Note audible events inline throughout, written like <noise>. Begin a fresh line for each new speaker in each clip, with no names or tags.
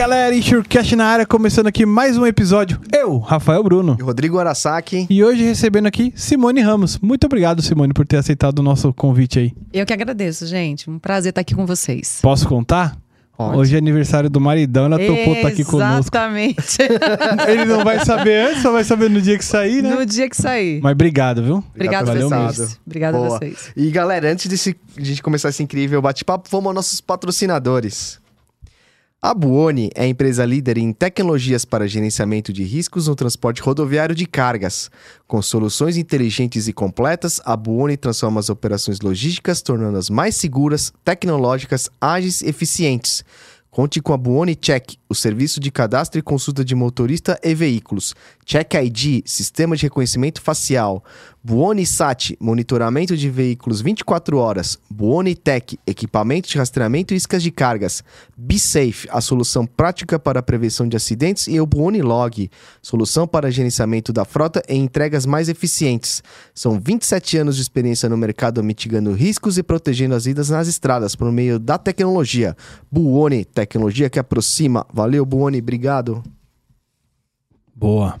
galera, Insurecast na área, começando aqui mais um episódio. Eu, Rafael Bruno.
E Rodrigo Arasaki.
E hoje recebendo aqui Simone Ramos. Muito obrigado, Simone, por ter aceitado o nosso convite aí.
Eu que agradeço, gente. Um prazer estar aqui com vocês.
Posso contar?
Pode.
Hoje é aniversário do maridão, ela topou estar aqui conosco.
Exatamente. <laughs>
Ele não vai saber antes, só vai saber no dia que sair, né?
no dia que sair.
Mas obrigado, viu?
Obrigado a
Valeu
vocês.
estado.
Obrigado a
Boa.
vocês.
E galera, antes desse, de a gente começar esse incrível bate-papo, vamos aos nossos patrocinadores. A Buoni é a empresa líder em tecnologias para gerenciamento de riscos no transporte rodoviário de cargas. Com soluções inteligentes e completas, a Buoni transforma as operações logísticas, tornando-as mais seguras, tecnológicas, ágeis e eficientes. Conte com a Buoni Check, o serviço de cadastro e consulta de motorista e veículos. Check ID, sistema de reconhecimento facial. Buoni Sat, monitoramento de veículos 24 horas. Buoni Tech, equipamento de rastreamento e iscas de cargas. BeSafe, a solução prática para a prevenção de acidentes. E o Buoni Log, solução para gerenciamento da frota e entregas mais eficientes. São 27 anos de experiência no mercado mitigando riscos e protegendo as vidas nas estradas por meio da tecnologia. Buoni, tecnologia que aproxima. Valeu, Buoni, obrigado.
Boa.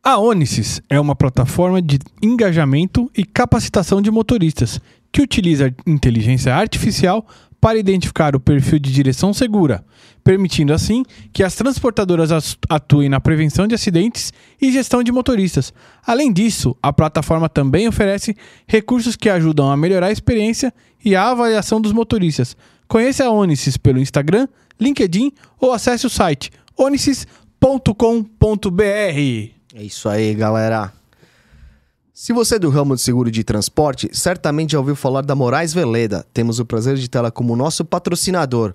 A Onisys é uma plataforma de engajamento e capacitação de motoristas que utiliza inteligência artificial para identificar o perfil de direção segura, permitindo assim que as transportadoras as- atuem na prevenção de acidentes e gestão de motoristas. Além disso, a plataforma também oferece recursos que ajudam a melhorar a experiência e a avaliação dos motoristas. Conheça a Onisys pelo Instagram, LinkedIn ou acesse o site onisys.com.br.
É isso aí, galera. Se você é do ramo de seguro de transporte, certamente já ouviu falar da Moraes Veleda. Temos o prazer de tê-la como nosso patrocinador.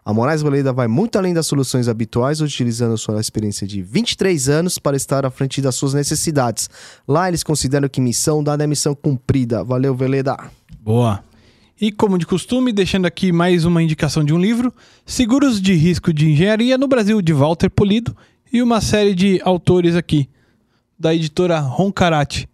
A Moraes Veleda vai muito além das soluções habituais, utilizando sua experiência de 23 anos para estar à frente das suas necessidades. Lá eles consideram que missão dada é missão cumprida. Valeu, Veleda!
Boa. E como de costume, deixando aqui mais uma indicação de um livro, Seguros de Risco de Engenharia no Brasil, de Walter Polido, e uma série de autores aqui, da editora Roncarate.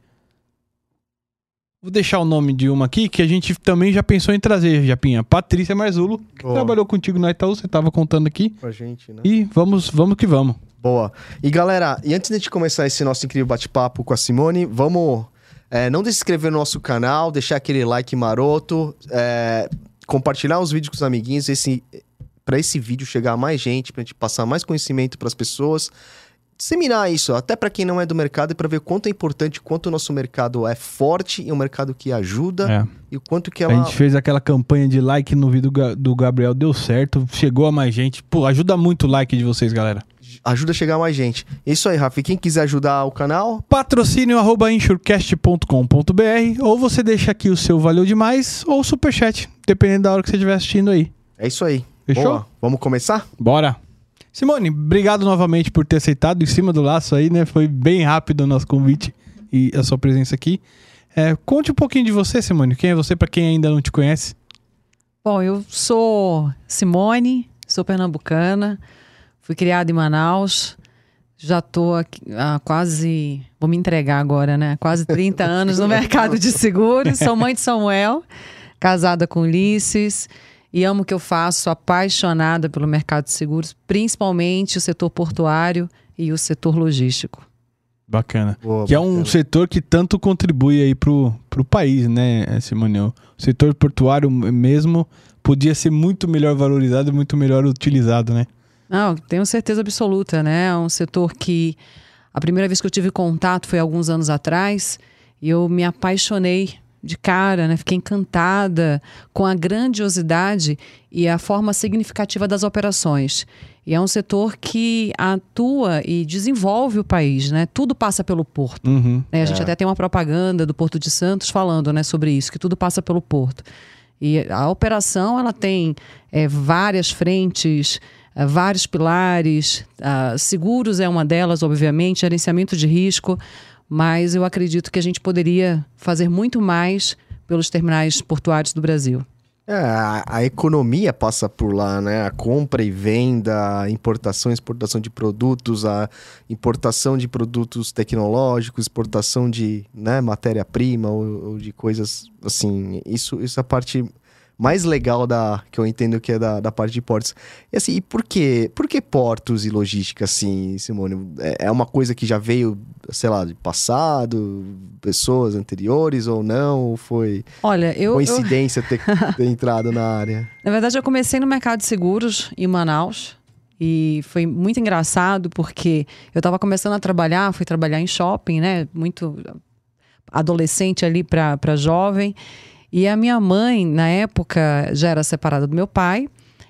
Vou deixar o nome de uma aqui que a gente também já pensou em trazer, Japinha. Patrícia Marzulo, que
Boa.
trabalhou contigo na Itaú, você estava contando aqui.
Pra gente, né?
E vamos, vamos que vamos.
Boa. E galera, e antes de a gente começar esse nosso incrível bate-papo com a Simone, vamos. é, não se inscrever no nosso canal, deixar aquele like maroto, é, compartilhar os vídeos com os amiguinhos, esse, para esse vídeo chegar a mais gente, pra gente passar mais conhecimento para as pessoas. Disseminar isso, até para quem não é do mercado, e para ver quanto é importante, quanto o nosso mercado é forte e um mercado que ajuda
É.
e o quanto que
A
ela.
gente fez aquela campanha de like no vídeo do Ga- do Gabriel, deu certo, chegou a mais gente. Pô, ajuda muito o like de vocês, galera.
ajuda a chegar a mais gente. Isso aí, Rafa. E quem quiser ajudar o canal,
patrocínio arroba insurecast.com.br ou você deixa aqui o seu valeu demais ou superchat, dependendo da hora que você estiver assistindo aí.
é isso aí.
Fechou?
Boa. Vamos começar?
Bora! Simone, obrigado novamente por ter aceitado em cima do laço aí, né? Foi bem rápido o nosso convite e a sua presença aqui. É, conte um pouquinho de você, Simone. Quem é você para quem ainda não te conhece?
Bom, eu sou Simone, sou pernambucana, fui criada em Manaus, já tô aqui há quase, vou me entregar agora, né? Quase 30 anos no <laughs> mercado de seguros. Sou mãe de Samuel, casada com Ulisses e amo o que eu faço, sou apaixonada pelo mercado de seguros, principalmente o setor portuário e o setor logístico.
Bacana.
Boa,
que é um
bacana.
setor que tanto contribui aí pro, pro país, né, Simone? O setor portuário mesmo podia ser muito melhor valorizado e muito melhor utilizado, né?
Não, tenho certeza absoluta, né? É um setor que a primeira vez que eu tive contato foi alguns anos atrás e eu me apaixonei de cara, né? Fiquei encantada com a grandiosidade e a forma significativa das operações. E é um setor que atua e desenvolve o país, né? Tudo passa pelo porto.
Uhum.
né? A gente até tem uma propaganda do Porto de Santos falando né, sobre isso, que tudo passa pelo porto. E a operação ela tem é, várias frentes, é, vários pilares. ah, seguros é uma delas, obviamente, gerenciamento de risco, mas eu acredito que a gente poderia fazer muito mais pelos terminais portuários do Brasil.
É, a, a economia passa por lá, né? A compra e venda, a importação e exportação de produtos, a importação de produtos tecnológicos, exportação de né, matéria-prima ou, ou de coisas assim. Isso, isso é a parte mais legal da que eu entendo que é da, da parte de portos. E assim, e por que, por que portos e logística assim, Simone? É, é uma coisa que já veio, sei lá, de passado, pessoas anteriores ou não? Ou foi
Olha, eu. eu-
coincidência ter, <laughs> ter entrado na área?
Na verdade, eu comecei no mercado de seguros em Manaus. E foi muito engraçado porque eu estava começando a trabalhar, fui trabalhar em shopping, né? Muito adolescente ali para jovem. E a minha mãe, na época, já era separada do meu pai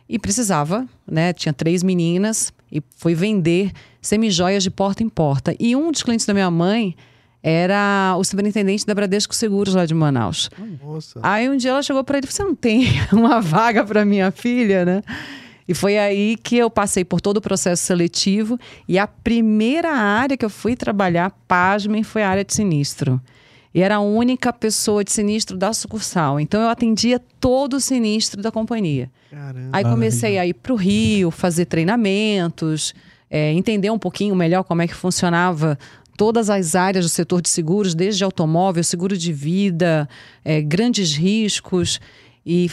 e precisava, né? Tinha três meninas e foi vender semijoias de porta em porta. E um dos clientes da minha mãe era o superintendente da Bradesco Seguros lá de Manaus.
Nossa.
Aí um dia ela chegou para ele e Você não tem <laughs> uma vaga para minha filha, né? E foi aí que eu passei por todo o processo seletivo. E a primeira área que eu fui trabalhar, pasmem, foi a área de sinistro. E era a única pessoa de sinistro da sucursal. Então eu atendia todo o sinistro da companhia.
Caramba.
Aí comecei a ir para o Rio, fazer treinamentos, é, entender um pouquinho melhor como é que funcionava todas as áreas do setor de seguros, desde automóvel, seguro de vida, é, grandes riscos. E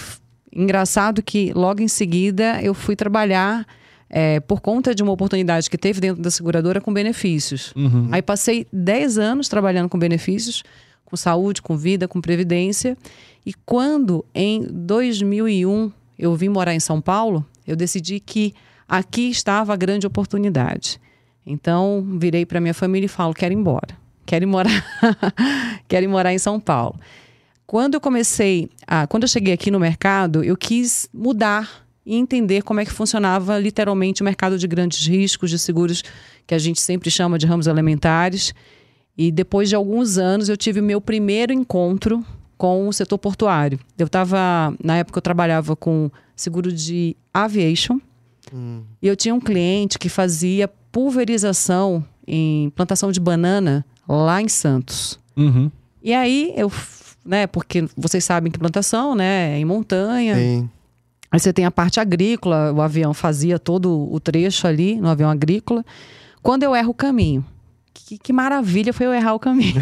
engraçado que logo em seguida eu fui trabalhar é, por conta de uma oportunidade que teve dentro da seguradora com benefícios. Aí passei 10 anos trabalhando com benefícios, com saúde, com vida, com previdência. E quando em 2001 eu vim morar em São Paulo, eu decidi que aqui estava a grande oportunidade. Então virei para minha família e falo: quero ir embora, quero ir morar, <laughs> quero ir morar em São Paulo. Quando eu comecei, a, quando eu cheguei aqui no mercado, eu quis mudar e entender como é que funcionava literalmente o mercado de grandes riscos, de seguros que a gente sempre chama de ramos elementares. E depois de alguns anos eu tive o meu primeiro encontro com o setor portuário. Eu estava, na época eu trabalhava com seguro de aviation. E eu tinha um cliente que fazia pulverização em plantação de banana lá em Santos.
Uhum.
E aí eu, né, porque vocês sabem que plantação, né, é em montanha.
Tem.
Aí você tem a parte agrícola, o avião fazia todo o trecho ali no avião agrícola. Quando eu erro o caminho, que, que maravilha foi eu errar o caminho.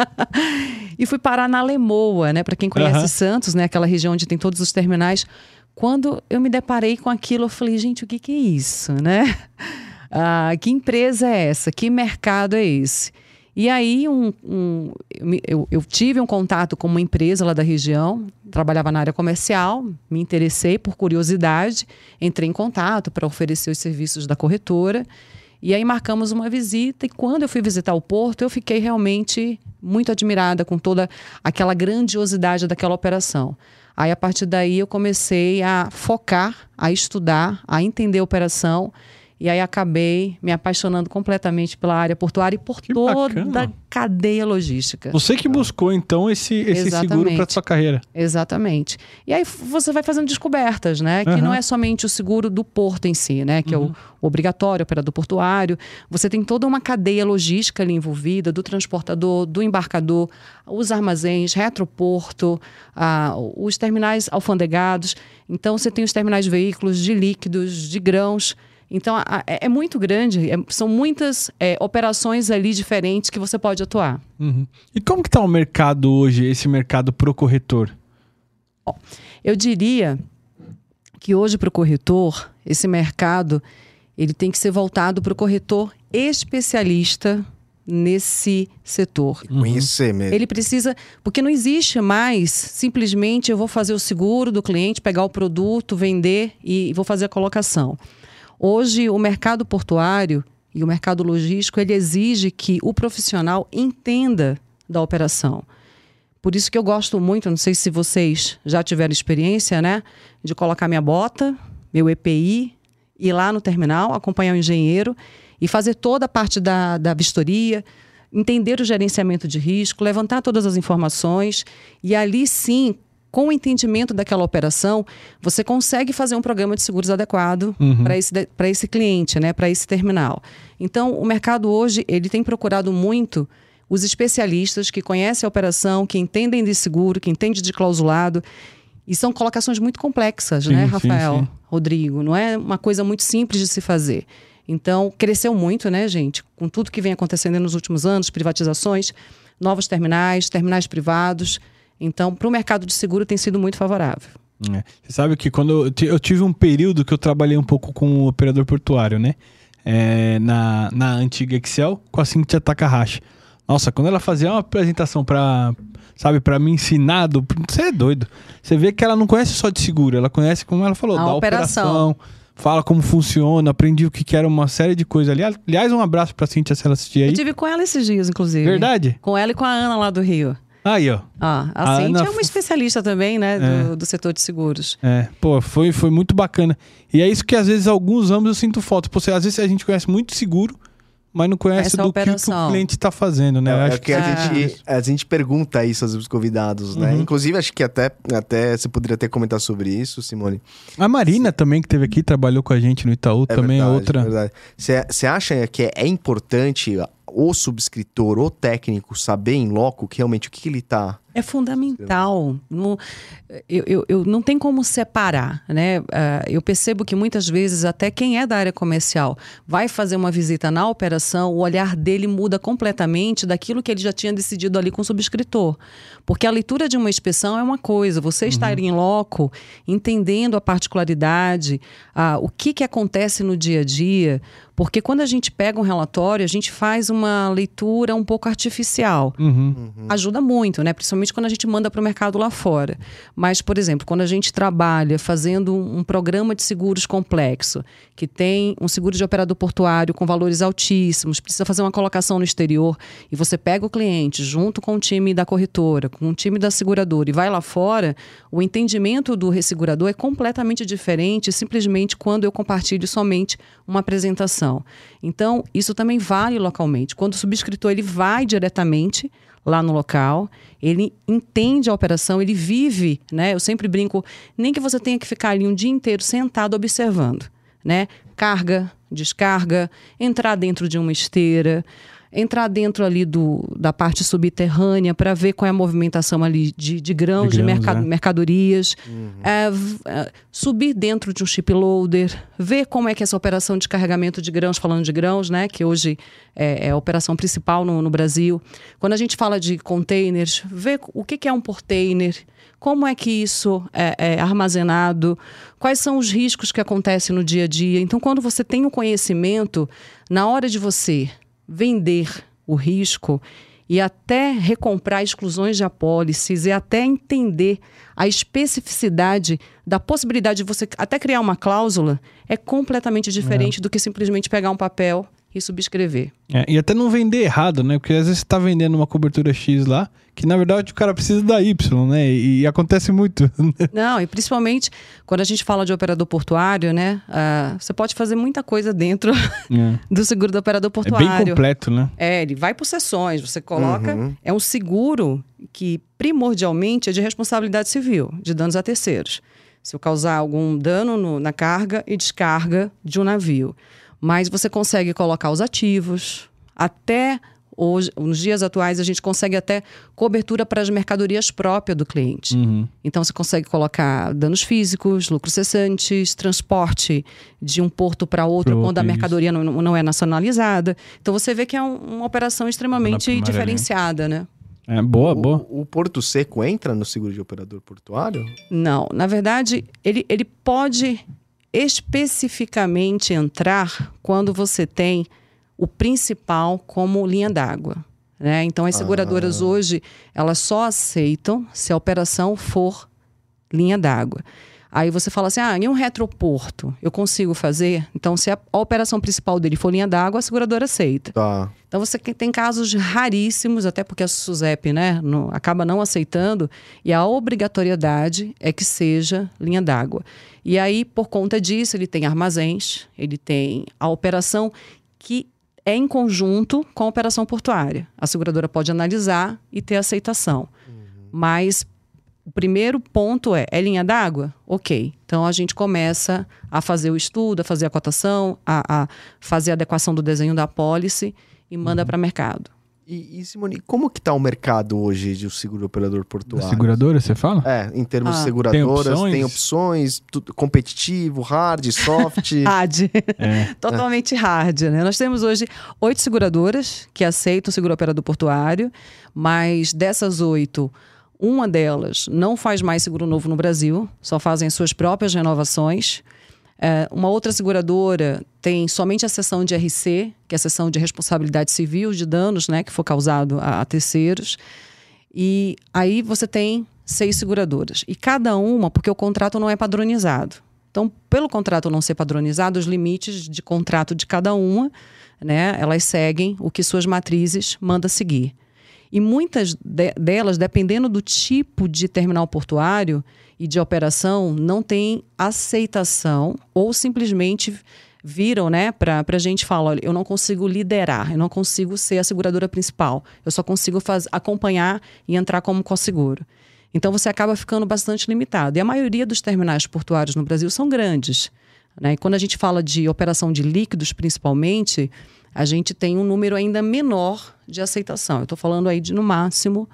<laughs> e fui parar na Lemoa, né? Para quem conhece
Aham.
Santos, né? Aquela região onde tem todos os terminais. Quando eu me deparei com aquilo, eu falei, gente, o que, que é isso, né? <laughs> Ah, que empresa é essa? Que mercado é esse? E aí um, um- eu eu tive um contato com uma empresa lá da região, trabalhava na área comercial, me interessei por curiosidade, entrei em contato para oferecer os serviços da corretora. E aí marcamos uma visita e quando eu fui visitar o porto, eu fiquei realmente muito admirada com toda aquela grandiosidade daquela operação. Aí a partir daí eu comecei a focar, a estudar, a entender a operação e aí acabei me apaixonando completamente pela área portuária e por
Que
toda
bacana.
a cadeia logística.
Você que buscou, então, esse, esse seguro para sua carreira.
Exatamente. E aí você vai fazendo descobertas, né? Que
Aham.
não é somente o seguro do porto em si, né? Que é o, o obrigatório, operador portuário. Você tem toda uma cadeia logística ali envolvida, do transportador, do embarcador, os armazéns, retroporto, ah, os terminais alfandegados. Então você tem os terminais de veículos, de líquidos, de grãos. Então a- a- é, é muito grande, é- são muitas é, operações ali diferentes que você pode atuar.
Uhum. E como que tá o mercado hoje, esse mercado pro corretor?
Eu diria que hoje para o corretor, esse mercado ele tem que ser voltado para o corretor especialista nesse setor.
Conhecer mesmo.
Ele precisa, porque não existe mais simplesmente eu vou fazer o seguro do cliente, pegar o produto, vender e vou fazer a colocação. Hoje o mercado portuário e o mercado logístico ele exige que o profissional entenda da operação. Por isso que eu gosto muito, não sei se vocês já tiveram experiência, né, de colocar minha bota, meu EPI, ir lá no terminal, acompanhar o engenheiro e fazer toda a parte da, da vistoria, entender o gerenciamento de risco, levantar todas as informações e ali sim, com o entendimento daquela operação, você consegue fazer um programa de seguros adequado para esse, esse cliente, né, para esse terminal. Então, o mercado hoje ele tem procurado muito os especialistas que conhecem a operação, que entendem de seguro, que entendem de clausulado. E são colocações muito complexas,
Sim,
né,
sim,
Rafael,
sim.
Rodrigo? Não é uma coisa muito simples de se fazer. Então, cresceu muito, né, gente? Com tudo que vem acontecendo nos últimos anos, privatizações, novos terminais, terminais privados. Então, para o mercado de seguro tem sido muito favorável.
É. Você sabe que quando eu, eu tive um período que eu trabalhei um pouco com o operador portuário, né? É, na, na antiga Excel, com a Cintia Takahashi. Nossa, quando ela fazia uma apresentação pra, sabe, para me ensinar, você é doido. Você vê que ela não conhece só de seguro, ela conhece, como ela falou,
A
da
operação.
operação. Fala como funciona, aprendi o que que era uma série de coisas ali. Ali- Aliás, um abraço pra Cintia se ela assistir aí.
Eu tive com ela esses dias, inclusive.
Verdade?
Com ela e com a Ana lá do Rio.
Aí, ó.
Ah,
A
a Cintia
Ana
é uma especialista também, né, do,
É.
do setor de seguros.
É, pô, foi, foi muito bacana. E é isso que às vezes, alguns ramos eu sinto falta. Pô, você- às vezes a gente conhece muito seguro, mas não conhece
Essa
do que o que, cliente está fazendo, né? Eu
É,
acho
é que a,
que-
gente, a gente pergunta isso aos convidados, né?
Uhum.
Inclusive, acho que até, até você poderia até comentar sobre isso, Simone.
A Marina também, que teve aqui, trabalhou com a gente no Itaú, também é
verdade,
outra.
verdade. Você você acha que é importante o subscritor, o técnico, saber em loco que realmente o que, ele tá.
É fundamental. Não, eu, eu, eu não tem como separar, né? Ah, eu percebo que muitas vezes até quem é da área comercial vai fazer uma visita na operação, o olhar dele muda completamente daquilo que ele já tinha decidido ali com o subscritor. Porque a leitura de uma inspeção é uma coisa, você estar em loco, entendendo a particularidade, ah, o que, que acontece no dia a dia. Porque quando a gente pega um relatório, a gente faz uma leitura um pouco artificial
Uhum.
ajuda muito, né? Principalmente quando a gente manda para o mercado lá fora. Mas, por exemplo, quando a gente trabalha fazendo um programa de seguros complexo, que tem um seguro de operador portuário com valores altíssimos, precisa fazer uma colocação no exterior, e você pega o cliente junto com o time da corretora, com o time da seguradora e vai lá fora, o entendimento do ressegurador é completamente diferente simplesmente quando eu compartilho somente uma apresentação. Então, isso também vale localmente. Quando o subscritor ele vai diretamente lá no local, ele entende a operação, ele vive, né? Eu sempre brinco, nem que você tenha que ficar ali um dia inteiro sentado observando, né? Carga, descarga, entrar dentro de uma esteira, entrar dentro ali do, da parte subterrânea para ver qual é a movimentação ali de, de grãos,
De
de,
grãos,
merca-
é.
mercadorias, é, v- é, subir dentro de um chip loader, ver como é que é essa operação de carregamento de grãos, falando de grãos, né, que hoje é, é a operação principal no, no Brasil. Quando a gente fala de containers, ver o que, que é um portainer, como é que isso é, é armazenado, quais são os riscos que acontecem no dia a dia. Então, quando você tem o conhecimento, na hora de você vender o risco e até recomprar exclusões de apólices e até entender a especificidade da possibilidade de você até criar uma cláusula é completamente diferente do que simplesmente pegar um papel e subscrever.
É, e até não vender errado, né? Porque às vezes você tá vendendo uma cobertura X lá, que na verdade o cara precisa da Y, né? E, e acontece muito. <laughs>
Não, e principalmente quando a gente fala de operador portuário, né? ah, você pode fazer muita coisa dentro <laughs>
é.
do seguro do operador
É
portuário.
bem completo, né?
É, ele vai por sessões, você coloca.
Uhum.
É um seguro que primordialmente é de responsabilidade civil, de danos a terceiros. Se eu causar algum dano no- na carga e descarga de um navio. Mas você consegue colocar os ativos, até hoje, nos dias atuais, a gente consegue até cobertura para as mercadorias próprias do cliente.
Uhum.
Então você consegue colocar danos físicos, lucros cessantes, transporte de um porto para outro
Pro
quando a mercadoria não, não é nacionalizada. Então você vê que é um- uma operação extremamente
primária, né?
diferenciada, né?
É boa, boa.
O, o Porto Seco entra no seguro de operador portuário?
Não, na verdade, ele, ele pode especificamente entrar quando você tem o principal como linha d'água. Né? Então, as seguradoras hoje, elas só aceitam se a operação for linha d'água. Aí você fala assim, ah, em um retroporto, eu consigo fazer? Então, se a, a operação principal dele for linha d'água, a seguradora aceita.
Tá.
Então você tem casos raríssimos, até porque a SUSEP né, não- acaba não aceitando, e a obrigatoriedade é que seja linha d'água. E aí, por conta disso, ele tem armazéns, ele tem a operação que é em conjunto com a operação portuária. A seguradora pode analisar e ter aceitação. Mas o primeiro ponto é, é linha d'água? Ok. Então a gente começa a fazer o estudo, a fazer a cotação, a, a fazer a adequação do desenho da apólice e manda para mercado.
E, e, Simone, como que tá o mercado hoje de um seguro operador portuário?
Seguradora, você fala?
É, em termos
Ah.
de seguradoras,
Tem opções?
tem opções, tudo competitivo, hard, <laughs> soft.
Hard.
É. <laughs>
Totalmente hard, né? Nós temos hoje oito seguradoras que aceitam o seguro operador portuário, mas dessas oito, uma delas não faz mais seguro novo no Brasil, só fazem as suas próprias renovações. É, uma outra seguradora tem somente a seção de RC, que é a seção de responsabilidade civil de danos, né, que for causado a, a terceiros. E aí você tem seis seguradoras. E cada uma, porque o contrato não é padronizado. Então, pelo contrato não ser padronizado, os limites de contrato de cada uma, né, elas seguem o que suas matrizes mandam seguir. E muitas de- delas, dependendo do tipo de terminal portuário e de operação, não tem aceitação ou simplesmente viram né, para a gente falar: olha, eu não consigo liderar, eu não consigo ser a seguradora principal, eu só consigo faz, acompanhar e entrar como co-seguro. Então você acaba ficando bastante limitado. E a maioria dos terminais portuários no Brasil são grandes. Né? E quando a gente fala de operação de líquidos, principalmente, a gente tem um número ainda menor de aceitação. Eu estou falando aí de, no máximo,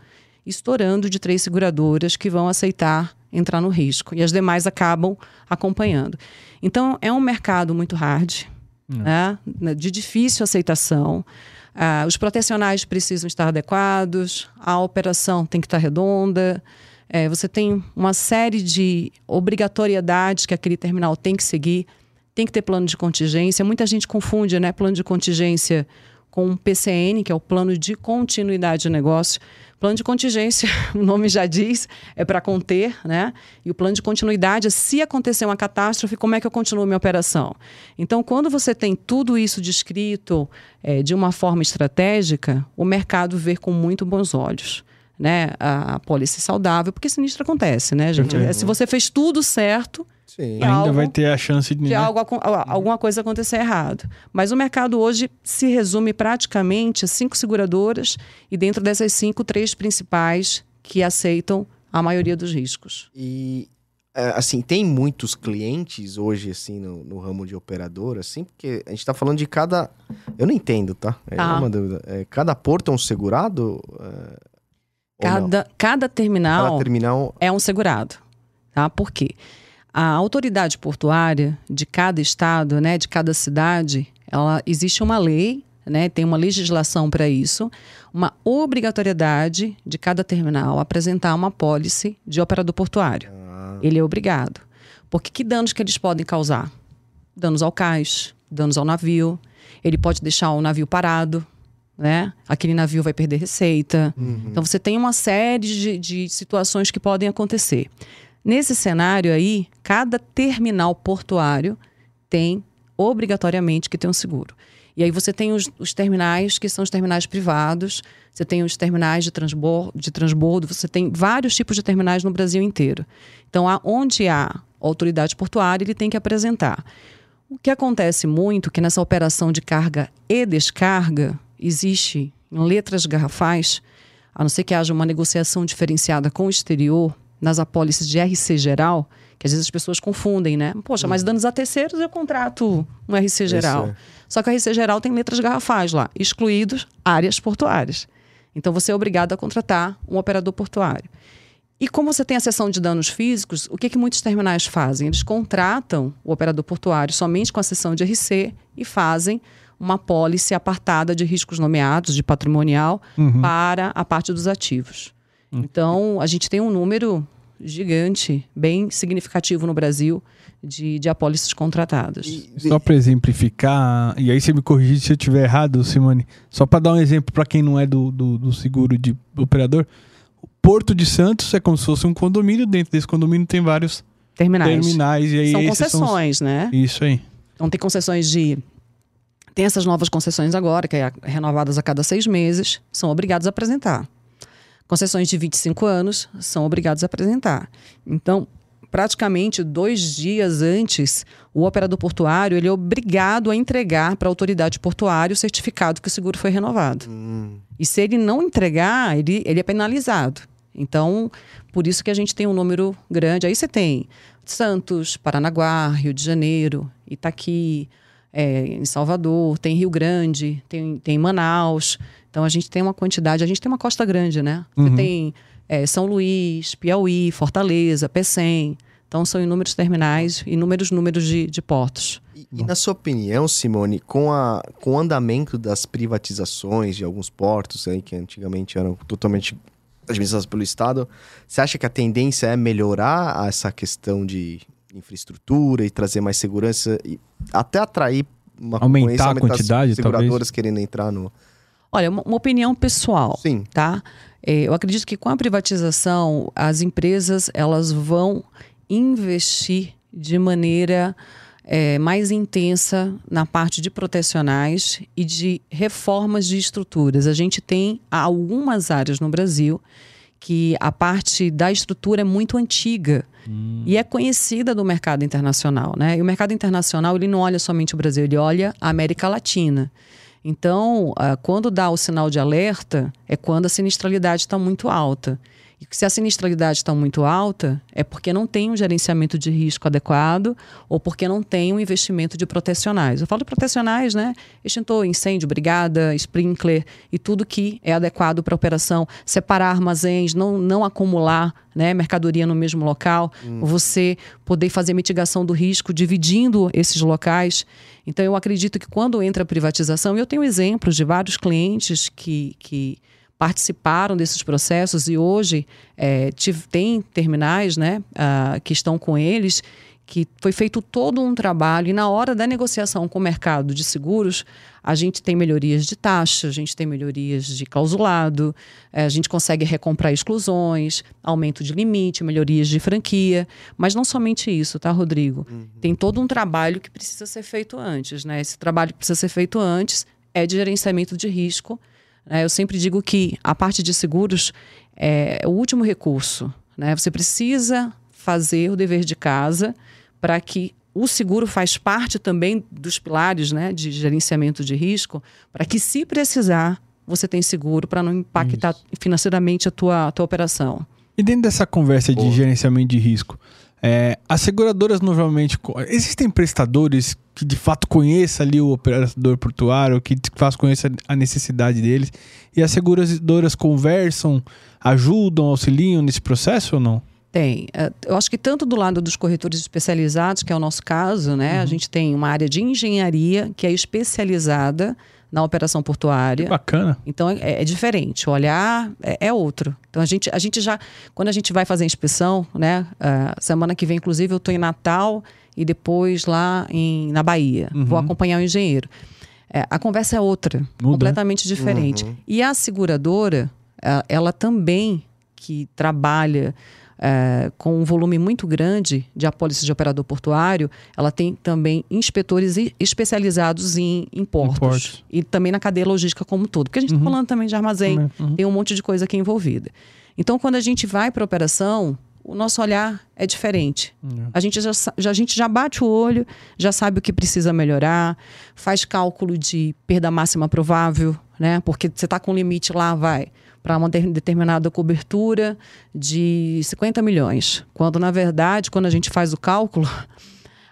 estourando de três seguradoras que vão aceitar entrar no risco. E as demais acabam acompanhando. Então, é um mercado muito hard, né? de difícil aceitação. Ah, os protecionais precisam estar adequados, a operação tem que estar redonda. É, você tem uma série de obrigatoriedades que aquele terminal tem que seguir. Tem que ter plano de contingência. Muita gente confunde né, plano de contingência com PCN, que é o plano de continuidade de negócio. Plano de contingência, <laughs> o nome já diz, é para conter, né? E o plano de continuidade é se acontecer uma catástrofe, como é que eu continuo minha operação? Então, quando você tem tudo isso descrito é, de uma forma estratégica, o mercado vê com muito bons olhos. Né, a, a saudável, porque sinistro acontece, né, gente? É, Se você fez tudo certo,
Sim.
Ainda
algo
vai ter a chance de.
de
né?
algo, alguma coisa acontecer errado. Mas o mercado hoje se resume praticamente a cinco seguradoras e dentro dessas cinco, três principais que aceitam a maioria dos riscos.
E é, assim, tem muitos clientes hoje, assim, no, no ramo de operador, assim, porque a gente tá falando de cada. Eu não entendo, tá? É
Tá.
uma dúvida. É, cada porto é um segurado? É?
Cada, cada terminal
Cada terminal.
é um segurado. Tá? Por quê? A autoridade portuária de cada estado, né, de cada cidade, ela existe uma lei, né, tem uma legislação para isso, uma obrigatoriedade de cada terminal apresentar uma pólice de operador portuário.
Ah,
Ele é obrigado. Porque que danos que eles podem causar? Danos ao cais, danos ao navio. Ele pode deixar o navio parado, né? Aquele navio vai perder receita. Então você tem uma série de, de situações que podem acontecer. Nesse cenário aí, cada terminal portuário tem obrigatoriamente que ter um seguro. E aí você tem os, os terminais que são os terminais privados, você tem os terminais de transbordo, de transbordo, você tem vários tipos de terminais no Brasil inteiro. Então, onde há autoridade portuária, ele tem que apresentar. O que acontece muito que nessa operação de carga e descarga existe em letras garrafais, a não ser que haja uma negociação diferenciada com o exterior, nas apólices de RC geral, que às vezes as pessoas confundem, né? Poxa, mas danos a terceiros eu contrato um RC geral.
é.
Só que o RC geral tem letras garrafais lá, excluídos áreas portuárias. Então você é obrigado a contratar um operador portuário. E como você tem a seção de danos físicos, o que, que muitos terminais fazem? Eles contratam o operador portuário somente com a seção de RC e fazem uma pólice apartada de riscos nomeados, de patrimonial, para a parte dos ativos. Então, a gente tem um número gigante, bem significativo no Brasil, de, de apólices contratadas.
Só pra exemplificar, e aí você me corrige se eu estiver errado, Simone. Só pra dar um exemplo pra quem não é do, do, do seguro de operador. O Porto de Santos é como se fosse um condomínio. Dentro desse condomínio tem vários
Terminais.
terminais. E aí
São
esses são os-
concessões, né?
Isso aí.
Então tem concessões de. Tem essas novas concessões agora, que é renovadas a cada seis meses, são obrigados a apresentar. Concessões de 25 anos são obrigados a apresentar. Então, praticamente dois dias antes, o operador portuário ele é obrigado a entregar para a autoridade portuária o certificado que o seguro foi renovado.
Hum,
E se ele não entregar, ele, ele é penalizado. Então, por isso que a gente tem um número grande. Aí você tem Santos, Paranaguá, Rio de Janeiro, Itaqui, é, em Salvador, tem Rio Grande, tem, tem Manaus. Então a gente tem uma quantidade, a gente tem uma costa grande, né? Você
Uhum.
tem é, São Luís, Piauí, Fortaleza, Pecém. Então são inúmeros terminais, inúmeros números de, de portos.
E, e na sua opinião, Simone, com, a, com o andamento das privatizações de alguns portos aí que antigamente eram totalmente administrados pelo Estado, você acha que a tendência é melhorar essa questão de infraestrutura e trazer mais segurança e até atrair uma
Aumentar a quantidade,
as seguradoras
talvez?
querendo entrar no...
Olha, uma, uma opinião pessoal.
Sim,
tá? É, eu acredito que com a privatização, as empresas elas vão investir de maneira é, mais intensa na parte de protecionais e de reformas de estruturas. A gente tem algumas áreas no Brasil que a parte da estrutura é muito antiga e é conhecida do mercado internacional, né? E o mercado internacional ele não olha somente o Brasil, ele olha a América Latina. Então, ah, quando dá o sinal de alerta, é quando a sinistralidade está muito alta. E se a sinistralidade está muito alta, é porque não tem um gerenciamento de risco adequado ou porque não tem um investimento de protecionais. Eu falo de protecionais, né? Extintor, incêndio, brigada, sprinkler e tudo que é adequado para a operação. Separar armazéns, não, não acumular né, mercadoria no mesmo local, você poder fazer mitigação do risco dividindo esses locais. Então, eu acredito que quando entra a privatização, e eu tenho exemplos de vários clientes que, que participaram desses processos e hoje é, tem terminais né, ah, que estão com eles, que foi feito todo um trabalho e na hora da negociação com o mercado de seguros, a gente tem melhorias de taxa, a gente tem melhorias de clausulado, eh, a gente consegue recomprar exclusões, aumento de limite, melhorias de franquia, mas não somente isso, tá, Rodrigo? Tem todo um trabalho que precisa ser feito antes, né? Esse trabalho que precisa ser feito antes é de gerenciamento de risco. Né? Eu sempre digo que a parte de seguros é o último recurso, né? Você precisa fazer o dever de casa para que o seguro faz parte também dos pilares né, de gerenciamento de risco, para que, se precisar, você tem seguro para não impactar financeiramente a tua, a tua operação.
E dentro dessa conversa de
Boa.
gerenciamento de risco, é, as seguradoras normalmente. Existem prestadores que de fato conheçam ali o operador portuário, que de fato conheça a necessidade deles, e as seguradoras conversam, ajudam, auxiliam nesse processo ou não?
Tem. Eh, Eu acho que tanto do lado dos corretores especializados, que é o nosso caso, né? A gente tem uma área de engenharia que é especializada na operação portuária.
Bacana.
Então é, é diferente, o olhar é, é outro. Então a gente, a gente já, quando a gente vai fazer a inspeção, né? ah, semana que vem, inclusive, eu estou em Natal e depois lá em, na Bahia. Vou acompanhar o engenheiro. É, a conversa é outra,
Muda.
completamente diferente. E a seguradora, ah, ela também que trabalha eh, com um volume muito grande de apólices de operador portuário, ela tem também inspetores especializados em, em portos,
portos.
e também na cadeia logística como um todo. Porque a gente está falando também de armazém,
Uhum.
tem um monte de coisa aqui envolvida. Então, quando a gente vai para a operação, o nosso olhar é diferente. A, gente já, já- a gente já bate o olho, já sabe o que precisa melhorar, faz cálculo de perda máxima provável, né? Porque você está com um limite lá, vai para uma de- determinada cobertura de 50 milhões. Quando, na verdade, quando a gente faz o cálculo,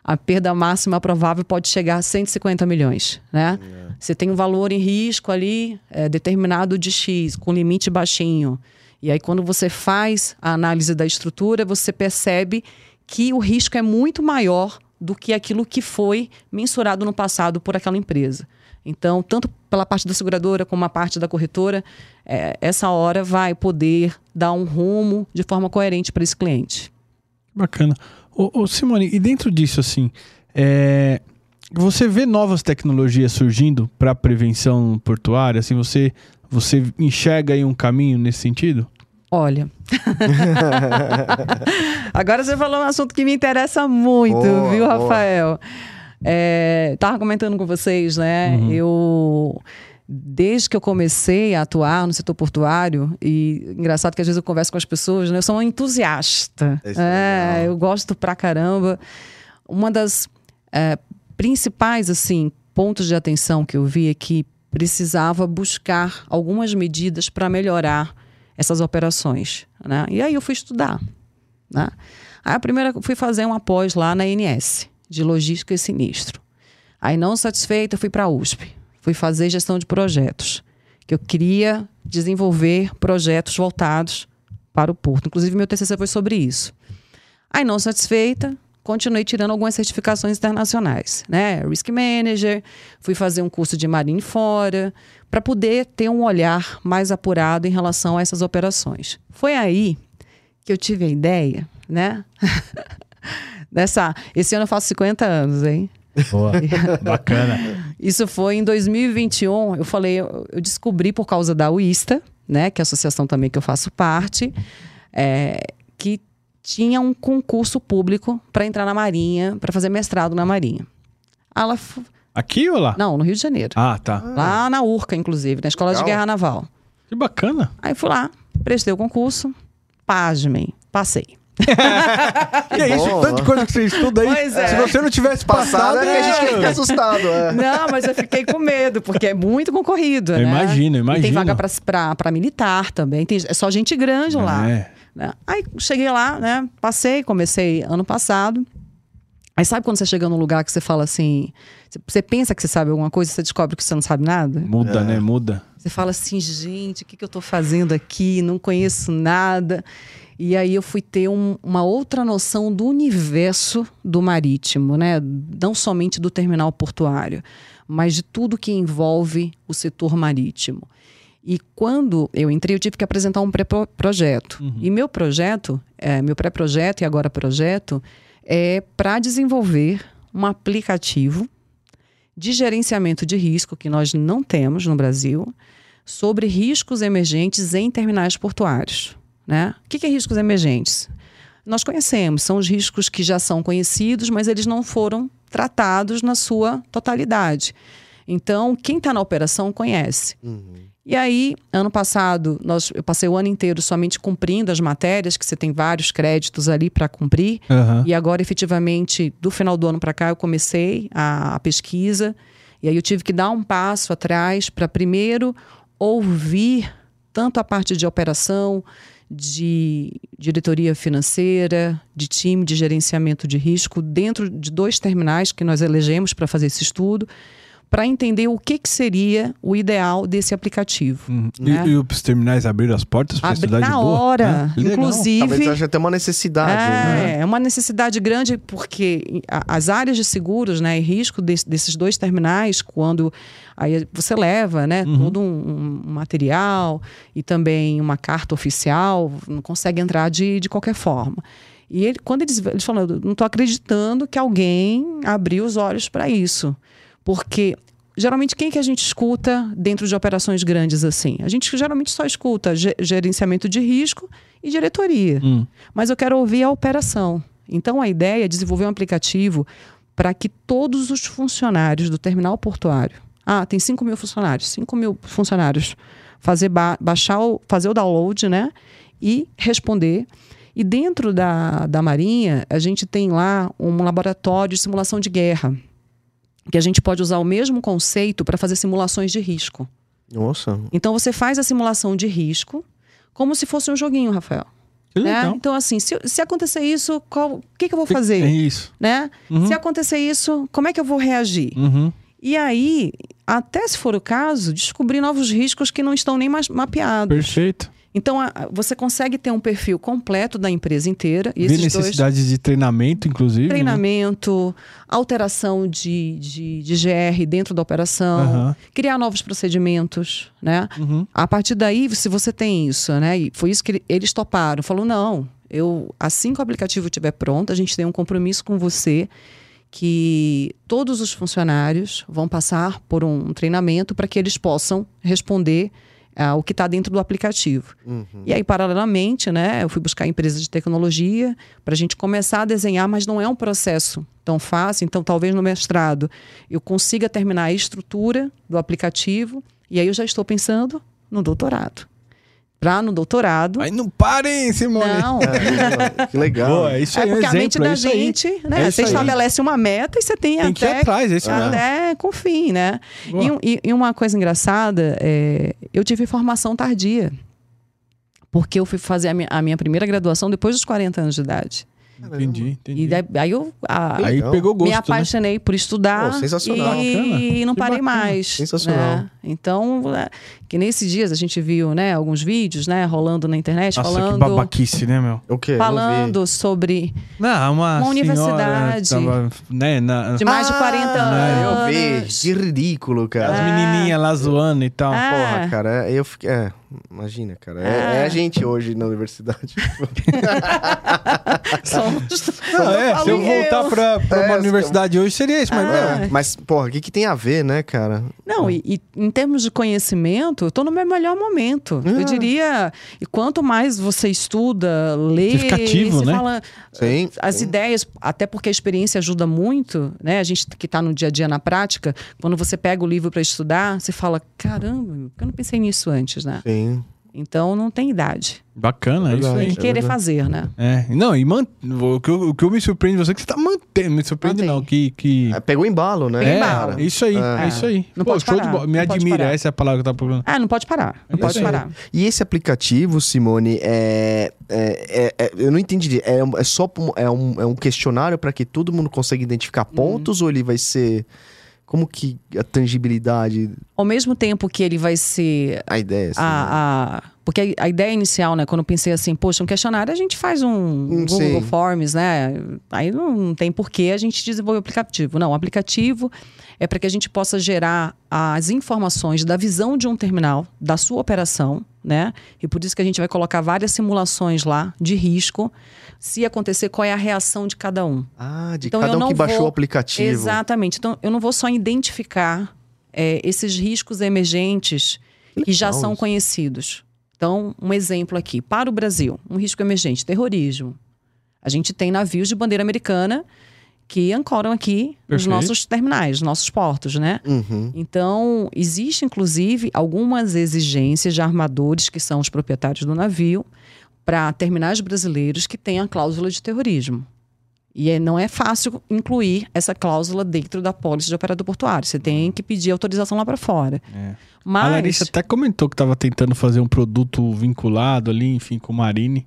a perda máxima provável pode chegar a 150 milhões, né? Você tem um valor em risco ali é, determinado de X, com limite baixinho. E aí, quando você faz a análise da estrutura, você percebe que o risco é muito maior do que aquilo que foi mensurado no passado por aquela empresa. Então, tanto pela parte da seguradora como a parte da corretora, é, essa hora vai poder dar um rumo de forma coerente para esse cliente.
Bacana. Ô, ô, Simone, e dentro disso, assim, é, você vê novas tecnologias surgindo para prevenção portuária? Assim, você, você enxerga aí um caminho nesse sentido?
Olha. <laughs> Agora você falou um assunto que me interessa muito,
Boa,
viu,
boa.
É, tava comentando com vocês, né? Eu. Desde que eu comecei a atuar no setor portuário, e engraçado que às vezes eu converso com as pessoas, né? Eu sou uma entusiasta.
É legal.
eu gosto pra caramba. Uma das é, principais, assim, pontos de atenção que eu vi é que precisava buscar algumas medidas para melhorar essas operações, né? E aí eu fui estudar, né? Aí a primeira fui fazer um após lá na INS de logística e sinistro. Aí, não satisfeita, fui para a USP. Fui fazer gestão de projetos. Que eu queria desenvolver projetos voltados para o porto. Inclusive, meu TCC foi sobre isso. Aí, não satisfeita, continuei tirando algumas certificações internacionais, né? Risk Manager, fui fazer um curso de Marine fora, para poder ter um olhar mais apurado em relação a essas operações. Foi aí que eu tive a ideia, né? <laughs> Dessa, esse ano eu faço 50 anos, hein?
Boa. <laughs> Bacana.
Isso foi em 2021. Eu falei, eu, eu descobri por causa da UISTA, né? Que é a associação também que eu faço parte, é, que tinha um concurso público para entrar na Marinha, para fazer mestrado na Marinha. Ela,
Aqui ou lá?
não, no Rio de Janeiro.
Ah, tá.
Lá na URCA, inclusive, na Escola
Legal.
de Guerra Naval.
Que bacana.
Aí fui lá, prestei o concurso, pasmem, passei. <laughs>
que é isso?
ó.
coisa que você estuda aí.
Pois é.
Se você não tivesse
Passado
passado,
é que a gente fica assustado. É.
Não, mas eu fiquei com medo, porque é muito concorrido,
Eu
né?
imagino, eu
E tem vaga pra, pra, pra militar também, tem, é só gente grande lá.
É.
né? Aí cheguei lá, né? Passei, comecei ano passado. Aí sabe quando você chega num lugar que você fala assim, você- pensa que você sabe alguma coisa, você descobre que você não sabe nada?
Muda, né? Muda.
Você fala assim, gente, o que, que eu tô fazendo aqui? Não conheço nada. E aí eu fui ter um- uma outra noção do universo do marítimo, né? Não somente do terminal portuário, mas de tudo que envolve o setor marítimo. E quando eu entrei, eu tive que apresentar um pré-projeto. E meu projeto, é, meu pré-projeto e agora projeto, é para desenvolver um aplicativo de gerenciamento de risco que nós não temos no Brasil sobre riscos emergentes em terminais portuários. Né? O que que é riscos emergentes? Nós conhecemos, são os riscos que já são conhecidos, mas eles não foram tratados na sua totalidade. Então, quem está na operação conhece. E aí, ano passado, nós, eu passei o ano inteiro somente cumprindo as matérias, que você tem vários créditos ali para cumprir.
Aham.
E agora, efetivamente, do final do ano para cá, eu comecei a, a pesquisa. E aí eu tive que dar um passo atrás para primeiro ouvir tanto a parte de operação, de diretoria financeira, de time de gerenciamento de risco, dentro de dois terminais que nós elegemos para fazer esse estudo, para entender o que, que seria o ideal desse aplicativo.
Uhum.
né?
E, e os terminais abriram as portas para
Abri
estudar de
na
boa?
hora,
É, legal.
inclusive.
Talvez haja até uma necessidade, né?
É, é uma necessidade grande porque a- as áreas de seguros né, e risco des- desses dois terminais, quando aí você leva né, todo um, um material e também uma carta oficial, não consegue entrar de, de qualquer forma. E ele, quando eles, eles falam, "Eu não estou acreditando que alguém abriu os olhos para isso. Porque geralmente quem que a gente escuta dentro de operações grandes assim? A gente geralmente só escuta ge- gerenciamento de risco e diretoria.
Hum.
Mas eu quero ouvir a operação. Então a ideia é desenvolver um aplicativo para que todos os funcionários do terminal portuário. Ah, tem 5 mil funcionários. 5 mil funcionários. Fazer ba- baixar o, fazer o download, né? E responder. E dentro da, da Marinha, a gente tem lá um laboratório de simulação de guerra. Que a gente pode usar o mesmo conceito para fazer simulações de risco.
Nossa.
Então você faz a simulação de risco como se fosse um joguinho, Rafael.
Que
né? Então, assim, se, se acontecer isso, o que, que eu vou
É
fazer?
isso.
Né?
Uhum.
Se acontecer isso, como é que eu vou reagir?
Uhum.
E aí, até se for o caso, descobrir novos riscos que não estão nem mais mapeados.
Perfeito.
Então, a- você consegue ter um perfil completo da empresa inteira. E
Ver
esses dois
de treinamento, inclusive. né?
treinamento, alteração de, de, de GR dentro da operação,
Aham.
criar novos procedimentos, né?
Uhum.
A partir daí, se você tem isso, né? E foi isso que eles toparam. Falou, não, eu assim que o aplicativo estiver pronto, a gente tem um compromisso com você que todos os funcionários vão passar por um treinamento para que eles possam responder ah, o que está dentro do aplicativo. E aí, paralelamente, né, eu fui buscar empresas de tecnologia para a gente começar a desenhar, mas não é um processo tão fácil. Então, talvez no mestrado eu consiga terminar a estrutura do aplicativo e aí eu já estou pensando no doutorado. Para no doutorado.
Aí não parem, Simone.
Não. <laughs>
É, que legal.
Boa, é isso
É
aí, é um
porque a mente
exemplo, é
da
isso aí.
gente,
É
né?
isso
Você
aí.
estabelece uma meta e você tem,
Tem que ir
até
atrás, é isso mesmo.
até com fim, né? E- e uma coisa engraçada, é, eu tive formação tardia. Porque eu fui fazer a minha, a minha primeira graduação depois dos 40 anos de idade.
Entendi, entendi.
E daí, aí eu a-
Aí pegou gosto,
me
né?
apaixonei por estudar
Pô, sensacional.
e
Bacana.
não
Que
parei
bacana.
mais.
Sensacional.
né? Então, é, que nesses dias a gente viu, né, alguns vídeos, né, rolando na internet
Nossa, que
falando
babaquice, né, meu?
O quê?
Falando sobre
Não, uma,
Uma
senhora
universidade.
Tava, né, na,
de mais de 40
Ah, Eu
anos.
vi. Que ridículo, cara.
as menininhas lá zoando e tal.
Ah.
Porra, cara, eu fiquei. É, imagina, cara. É,
Ah.
é a gente hoje na universidade. <laughs>
Somos-
Não, <laughs> é, se eu voltar
eu.
pra, pra
É,
uma
eu-
universidade hoje seria isso, mas
Ah.
não.
É, mas, porra, o que, que tem a ver, né, cara?
Não, e, e em termos de conhecimento, eu tô no meu melhor momento.
Ah.
Eu diria, e quanto mais você estuda, lê,
Você fica ativo,
você
né?
fala
Sim.
as
sim.
ideias, até porque a experiência ajuda muito, né? A gente que está no dia a dia na prática, quando você pega o livro para estudar, você fala, caramba, eu não pensei nisso antes, né?
Sim.
Então não tem idade.
Bacana, é isso aí.
Tem que querer
verdade.
fazer, né?
É, não, e man... o, que eu, o que eu me surpreende você é que você tá mantendo. Me surpreende
Mantém.
não, que... que...
É, pegou embalo, né?
É,
embalo.
isso aí,
É.
é isso aí.
Não
Pô,
pode
show de
parar,
bola. Me
não
admira, essa é a palavra que eu tava procurando.
Ah, não pode parar. Não
É
pode parar.
E esse aplicativo, Simone, é, é, é- é- eu não entendi. É, é só um- é um, é um questionário para que todo mundo consiga identificar pontos ou ele vai ser como que a tangibilidade,
Ao mesmo tempo que ele vai ser
a ideia? Assim, né?
a, a- porque a, a ideia inicial, né, quando eu pensei assim, poxa, um questionário a gente faz um Google
sim.
Forms, né? Aí não tem porquê a gente desenvolver o aplicativo. Não, o aplicativo é para que a gente possa gerar as informações da visão de um terminal, da sua operação, né? E por isso que a gente vai colocar várias simulações lá de risco. Se acontecer, qual é a reação de cada um.
Ah, de
Então,
cada
eu
um
não
que baixou
vou-
o aplicativo.
Exatamente. Então, eu não vou só identificar é, esses riscos emergentes que já
legal
são conhecidos. Então, um exemplo aqui. Para o Brasil, um risco emergente, terrorismo. A gente tem navios de bandeira americana que ancoram aqui nos
Perfeito.
nossos terminais, nos nossos portos, né?
Uhum.
Então, existe inclusive algumas exigências de armadores que são os proprietários do navio para terminais brasileiros que têm a cláusula de terrorismo. E é- não é fácil incluir essa cláusula dentro da pólice de operador portuário. Você tem que pedir autorização lá para fora.
É.
Mas
A Larissa até comentou que tava tentando fazer um produto vinculado ali, enfim, com o Marine.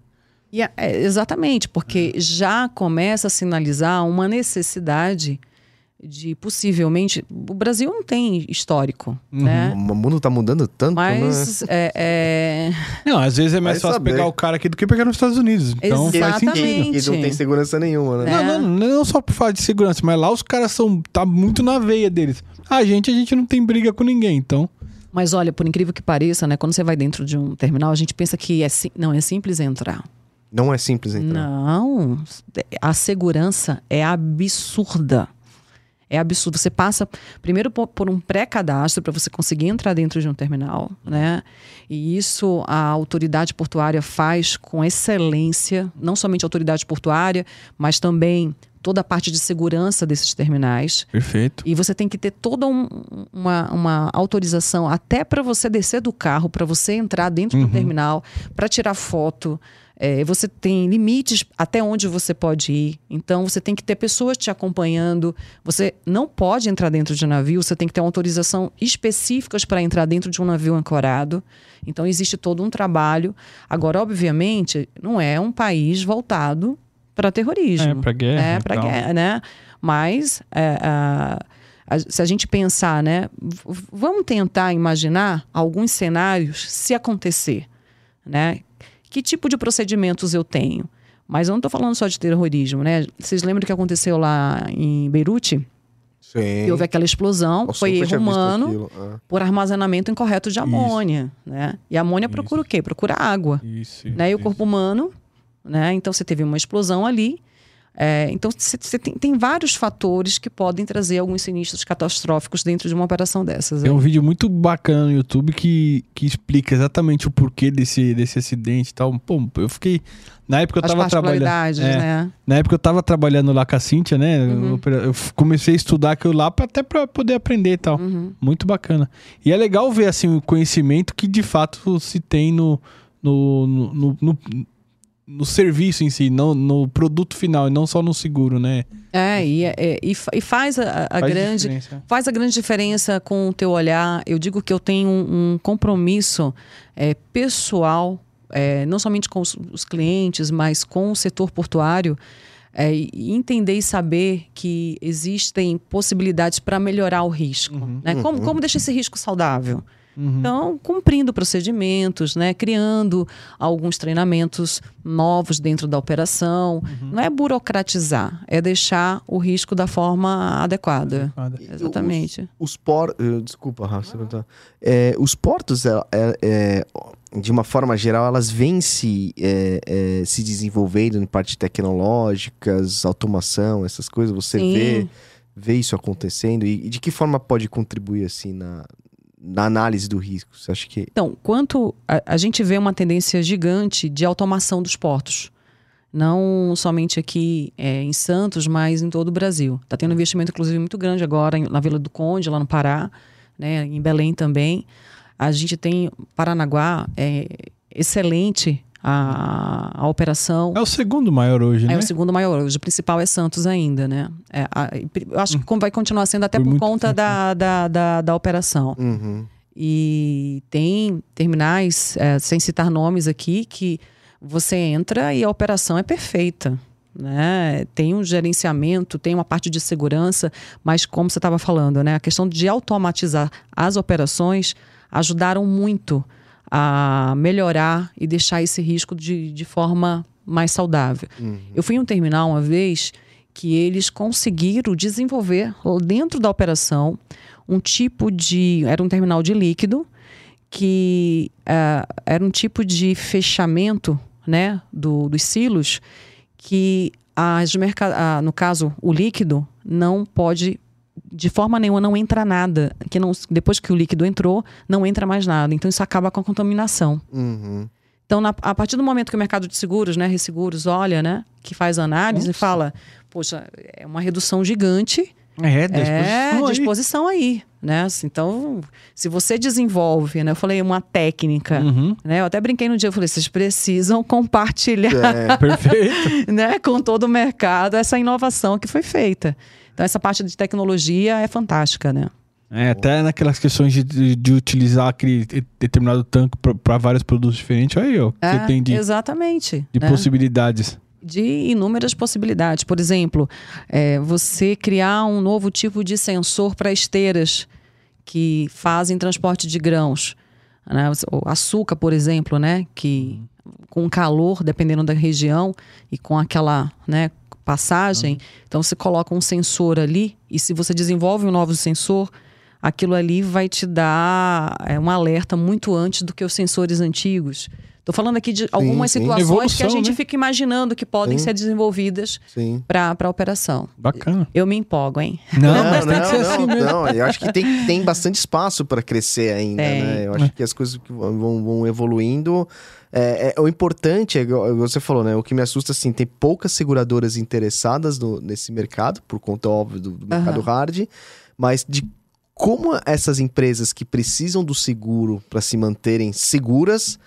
E é- é, exatamente, porque já começa a sinalizar uma necessidade de possivelmente. O Brasil não tem histórico,
Uhum.
né?
O mundo tá mudando tanto, né?
Mas é, é, <laughs>
Não, às vezes é mais
Vai
fácil
saber.
pegar o cara aqui do que pegar nos Estados Unidos. Então faz
Exatamente.
sentido.
Que não tem segurança nenhuma, né?
É.
Não, não, não só por falar de segurança, mas lá os caras são. tá muito na veia deles. A gente, a gente não tem briga com ninguém, então.
Mas olha, por incrível que pareça, né? Quando você vai dentro de um terminal, a gente pensa que é sim- não é simples entrar.
Não é simples entrar.
Não, a segurança é absurda. É absurdo. Você passa primeiro por, um pré-cadastro para você conseguir entrar dentro de um terminal, né? E isso a autoridade portuária faz com excelência, não somente a autoridade portuária, mas também toda a parte de segurança desses terminais.
Perfeito.
E você tem que ter toda um- uma, uma autorização até para você descer do carro, para você entrar dentro do terminal, para tirar foto. É, você tem limites até onde você pode ir. Então, você tem que ter pessoas te acompanhando. Você não pode entrar dentro de um navio, você tem que ter autorização específicas para entrar dentro de um navio ancorado. Então, existe todo um trabalho. Agora, obviamente, não é um país voltado para terrorismo
É, pra guerra.
é, para
tal.
guerra, né? Mas é, a- se a gente pensar, né? Vamos tentar imaginar alguns cenários se acontecer, né? Que tipo de procedimentos eu tenho? Mas eu não estou falando só de terrorismo, né? Vocês lembram o que aconteceu lá em Beirute?
Sim.
Que houve aquela explosão,
Nossa,
foi erro humano.
Ah.
por armazenamento incorreto de
Isso.
amônia, né? E a amônia procura o quê? Procura água
Isso.
né? E o
isso.
corpo humano, né? Então você teve uma explosão ali. É, então você tem, tem vários fatores que podem trazer alguns sinistros catastróficos dentro de uma operação dessas.
Tem
aí.
um vídeo muito bacana no YouTube que, que explica exatamente o porquê desse, desse acidente e tal. Pô, eu fiquei. Na época eu
As
tava trabalhando. é,
né?
Na época eu tava trabalhando lá com a Cíntia, né?
Uhum.
Eu, eu comecei a estudar aquilo lá pra, até pra poder aprender e tal.
Uhum.
Muito bacana. E é legal ver assim o conhecimento que de fato se tem no, no, no, no, no- no serviço em si, não no produto final e não só no seguro, né?
É, e, é, e, fa- e faz a, a
Faz
grande.
diferença.
Faz a grande diferença com o teu olhar. Eu digo que eu tenho um, um compromisso é, pessoal, é, não somente com os, os clientes, mas com o setor portuário, é, e entender e saber que existem possibilidades para melhorar o risco. Né? Como, como deixar esse risco saudável? Então, cumprindo procedimentos, né? criando alguns treinamentos novos dentro da operação. Não é burocratizar, é deixar o risco da forma adequada.
E
Exatamente.
Os, os por... eh, Desculpa, Rafa. você perguntou. É, os portos, é, é, é, de uma forma geral, elas vêm se, é, é, se desenvolvendo em parte tecnológicas, automação, essas coisas. Você
Sim.
vê, vê isso acontecendo? E, e de que forma pode contribuir, assim, na, na análise do risco? Você acha que...
Então, quanto a, a gente vê uma tendência gigante de automação dos portos. Não somente aqui é, em Santos, mas em todo o Brasil. Está tendo um investimento, inclusive, muito grande agora na Vila do Conde, lá no Pará, né, em Belém também. A gente tem Paranaguá, é excelente a, a operação.
É o segundo maior hoje,
É
né?
o segundo maior. Hoje o principal é Santos ainda, né? É, a- eu acho que vai continuar sendo até
Por
por, conta da, da, da, da operação.
Uhum.
E tem terminais, é, sem citar nomes aqui, que você entra e a operação é perfeita. Né? Tem um gerenciamento, tem uma parte de segurança, mas como você estava falando, né? a questão de automatizar as operações ajudaram muito a melhorar e deixar esse risco de, de forma mais saudável. Eu fui em um terminal uma vez que eles conseguiram desenvolver dentro da operação um tipo de. Era um terminal de líquido que ah, era um tipo de fechamento né, do, dos silos que as merca- ah, no caso o líquido não pode de forma nenhuma não entra nada que não depois que o líquido entrou não entra mais nada então isso acaba com a contaminação
Uhum.
então, na- a partir do momento que o mercado de seguros, né, Resseguros, olha, né, que faz a análise e fala, poxa, é uma redução gigante
É, da
é,
exposição
de
aí.
exposição aí, né? Assim, Então, se você desenvolve, né, eu falei uma técnica,
Uhum.
né? Eu até brinquei no dia, eu falei, vocês precisam compartilhar,
É, <laughs>
Perfeito. <laughs>
né, com todo o mercado essa inovação que foi feita. Então, essa parte de tecnologia é fantástica, né?
É, até naquelas questões de, de, de utilizar aquele de- determinado tanque para vários produtos diferentes. Aí, ó,
É,
você tem de,
exatamente.
de
né?
possibilidades.
de inúmeras possibilidades. Por exemplo, é, você criar um novo tipo de sensor para esteiras que fazem transporte de grãos. Né? O açúcar, por exemplo, né? que com calor, dependendo da região, e com aquela né, passagem, então você coloca um sensor ali, e se você desenvolve um novo sensor, aquilo ali vai te dar é, um alerta muito antes do que os sensores antigos. Estou falando aqui de algumas
sim.
situações que a
Evolução,
gente
né?
fica imaginando que podem
Sim.
ser desenvolvidas
sim.
para a operação.
Bacana.
Eu me empolgo, hein?
Não, <laughs> mas tem que ser
não,
assim mesmo.
não, eu acho que tem, tem bastante espaço para crescer ainda, né? Eu acho que as coisas vão- vão evoluindo. É, é- o importante, é, igual você falou, né? O que me assusta, assim, tem poucas seguradoras interessadas no- nesse mercado, por conta, óbvio, do, do mercado hard, mas de como essas empresas que precisam do seguro para se manterem seguras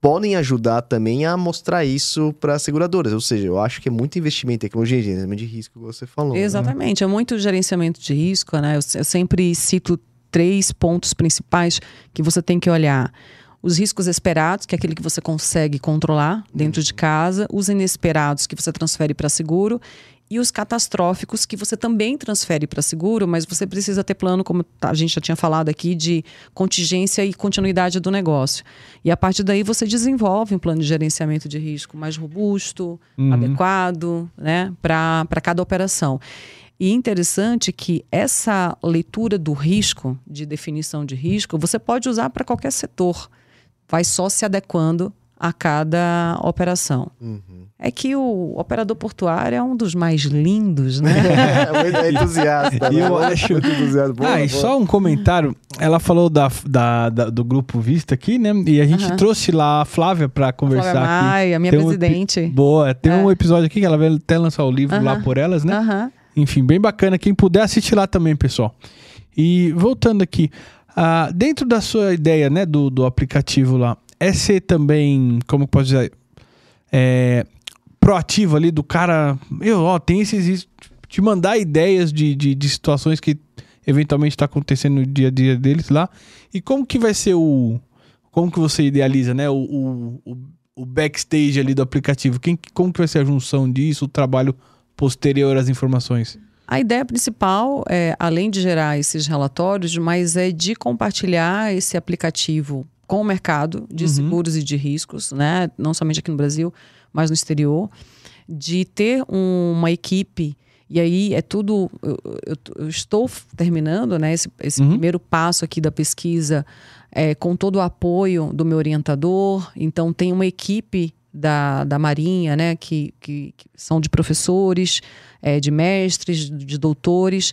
podem ajudar também a mostrar isso para as seguradoras. Ou seja, eu acho que é muito investimento em tecnologia, gerenciamento de risco, que você falou. né?
Exatamente, é muito gerenciamento de risco, né? Eu, eu sempre cito três pontos principais que você tem que olhar. Os riscos esperados, que é aquele que você consegue controlar dentro de casa, os inesperados, que você transfere para seguro, e os catastróficos, que você também transfere para seguro, mas você precisa ter plano, como a gente já tinha falado aqui, de contingência e continuidade do negócio. E a partir daí você desenvolve um plano de gerenciamento de risco mais robusto, adequado, né, para cada operação. E interessante que essa leitura do risco, de definição de risco, você pode usar para qualquer setor. Vai só se adequando a cada operação. É que o operador portuário é um dos mais lindos, né? <laughs>
É muito entusiasta.
E
né?
eu
Muito
acho-
entusiasta. Boa,
ah, e só um comentário. Ela falou da, da- da- do grupo Vista aqui, né? E a gente
Aham.
trouxe lá a Flávia pra conversar
Flávia
aqui.
Maia, minha
Tem um
presidente.
Boa, tem
É.
um episódio aqui que ela vai até lançar o livro lá
Aham.
por elas, né? Enfim, bem bacana. Quem puder assistir lá também, pessoal. E voltando aqui, ah, dentro da sua ideia, né, do, do aplicativo lá, é ser também, como posso dizer, é, proativo ali do cara, eu, ó, tem esses, te mandar ideias de, de, de situações que eventualmente está acontecendo no dia a dia deles lá. E como que vai ser o, como que você idealiza, né, o, o- o backstage ali do aplicativo? Quem, como que vai ser a junção disso, o trabalho posterior às informações?
A ideia principal é, além de gerar esses relatórios, mas é de compartilhar esse aplicativo com o mercado de
Uhum.
seguros e de riscos, né? Não somente aqui no Brasil, mas no exterior, de ter um- uma equipe. E aí é tudo. Eu, eu- eu estou terminando, né? Esse, esse
Uhum.
primeiro passo aqui da pesquisa é, com todo o apoio do meu orientador. Então tem uma equipe da, da Marinha, né? Que, que, que são de professores, é, de mestres, de doutores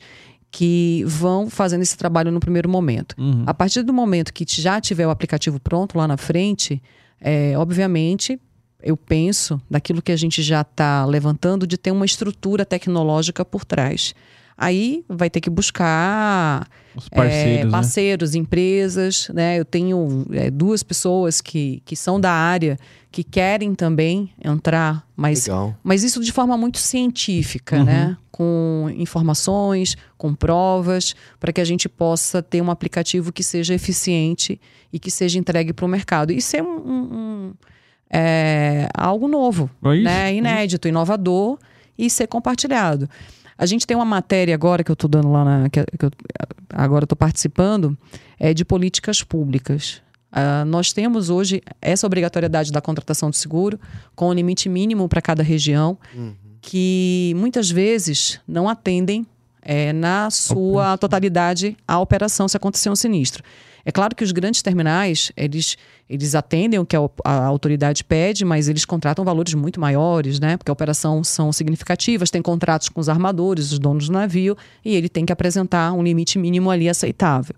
que vão fazendo esse trabalho no primeiro momento.
Uhum.
A partir do momento que já tiver o aplicativo pronto lá na frente, é, obviamente, eu penso daquilo que a gente já está levantando de ter uma estrutura tecnológica por trás. Aí vai ter que buscar
Os
é,
parceiros, né?
parceiros, empresas, né? Eu tenho é, duas pessoas que, que são da área que querem também entrar, mas
Legal.
mas isso de forma muito científica,
Uhum.
né? Com informações, com provas, para que a gente possa ter um aplicativo que seja eficiente e que seja entregue para o mercado. Isso é um, um- um- é, algo novo,
É isso?
né? Inédito, inovador e ser compartilhado. A gente tem uma matéria agora que eu estou dando lá na. Que, eu, agora estou participando, é de políticas públicas. Ah, nós temos hoje essa obrigatoriedade da contratação de seguro, com um limite mínimo para cada região, que muitas vezes não atendem é, na sua totalidade a operação se acontecer um sinistro. É claro que os grandes terminais, eles, eles atendem o que a, a autoridade pede, mas eles contratam valores muito maiores, né? Porque a operação são significativas, tem contratos com os armadores, os donos do navio, e ele tem que apresentar um limite mínimo ali aceitável.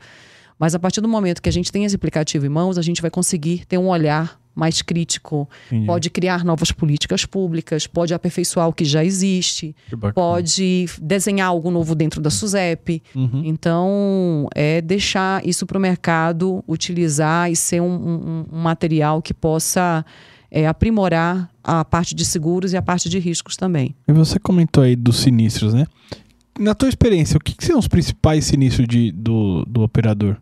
Mas a partir do momento que a gente tem esse aplicativo em mãos, a gente vai conseguir ter um olhar mais crítico,
Entendi.
pode criar novas políticas públicas, pode aperfeiçoar o que já existe,
Que
pode desenhar algo novo dentro da SUSEP.
Uhum.
Então, é deixar isso para o mercado utilizar e ser um, um- um material que possa é, aprimorar a parte de seguros e a parte de riscos também.
E você comentou aí dos sinistros, né? Na tua experiência, o que, que são os principais sinistros de, do, do operador?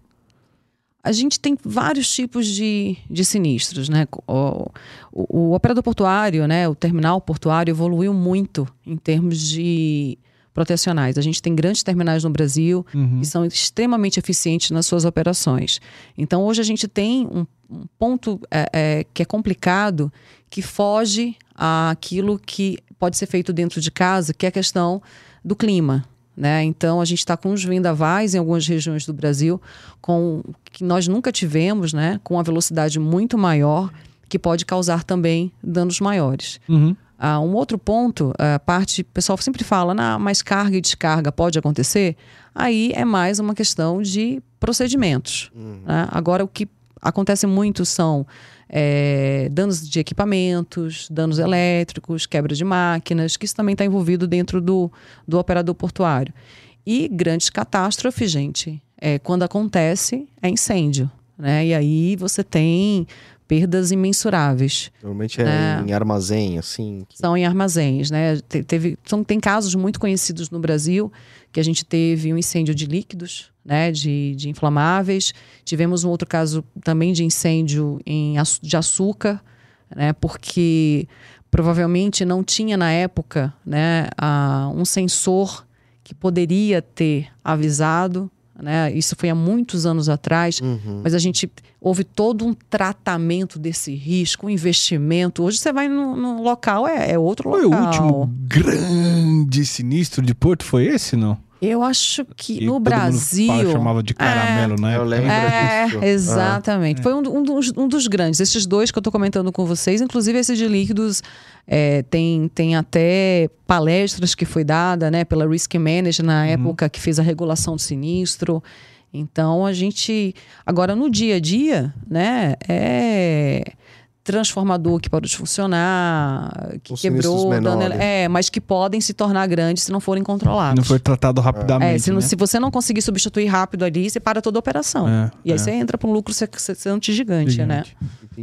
A gente tem vários tipos de, de sinistros, né? O, o- o operador portuário, né? O terminal portuário evoluiu muito em termos de protecionais. A gente tem grandes terminais no Brasil
Uhum.
e são extremamente eficientes nas suas operações. Então, hoje a gente tem um, um ponto é, é, que é complicado, que foge àquilo que pode ser feito dentro de casa, que é a questão do clima. Né? Então, a gente está com os vendavais em algumas regiões do Brasil, com que nós nunca tivemos, né? com uma velocidade muito maior, que pode causar também danos maiores.
Uhum.
Ah, um outro ponto, a parte, o pessoal sempre fala, nah, mas carga e descarga pode acontecer? Aí é mais uma questão de procedimentos. né? Agora, o que acontece muito são é, danos de equipamentos, danos elétricos, quebra de máquinas, que isso também está envolvido dentro do, do operador portuário. E grandes catástrofes, gente, é, quando acontece, é incêndio. Né? E aí você tem perdas imensuráveis
Normalmente é,
É.
em armazém, assim. que-
são em armazéns, né? Te- Teve, são, tem casos muito conhecidos no Brasil que a gente teve um incêndio de líquidos, né? De, de inflamáveis. Tivemos um outro caso também de incêndio em, de açúcar, né? Porque provavelmente não tinha na época, né? a- um sensor que poderia ter avisado, né? Isso foi há muitos anos atrás.
Uhum.
Mas a gente houve todo um tratamento desse risco, um investimento. Hoje você vai no, no local, é, é outro
Foi o
local.
último grande sinistro de Porto? Foi esse, não?
Eu acho que
Que
no
todo mundo
Brasil.
fala- chamava de caramelo, né?
Eu lembro
É,
disso.
exatamente. Foi um, um dos, um dos grandes. Esses dois que eu estou comentando com vocês, inclusive esse de líquidos, é, tem, tem até palestras que foi dada né, pela Risk Manager na época que fez a regulação do sinistro. Então a gente. Agora, no dia a dia, né, é transformador que parou de funcionar, que
Os
quebrou, dano, é, mas que podem se tornar grandes se não forem controlados.
Não foi tratado rapidamente.
É, se, não-
né?
se você não conseguir substituir rápido ali, você para toda a operação.
É,
e aí
é.
você entra para um lucro excessivamente gigante, né?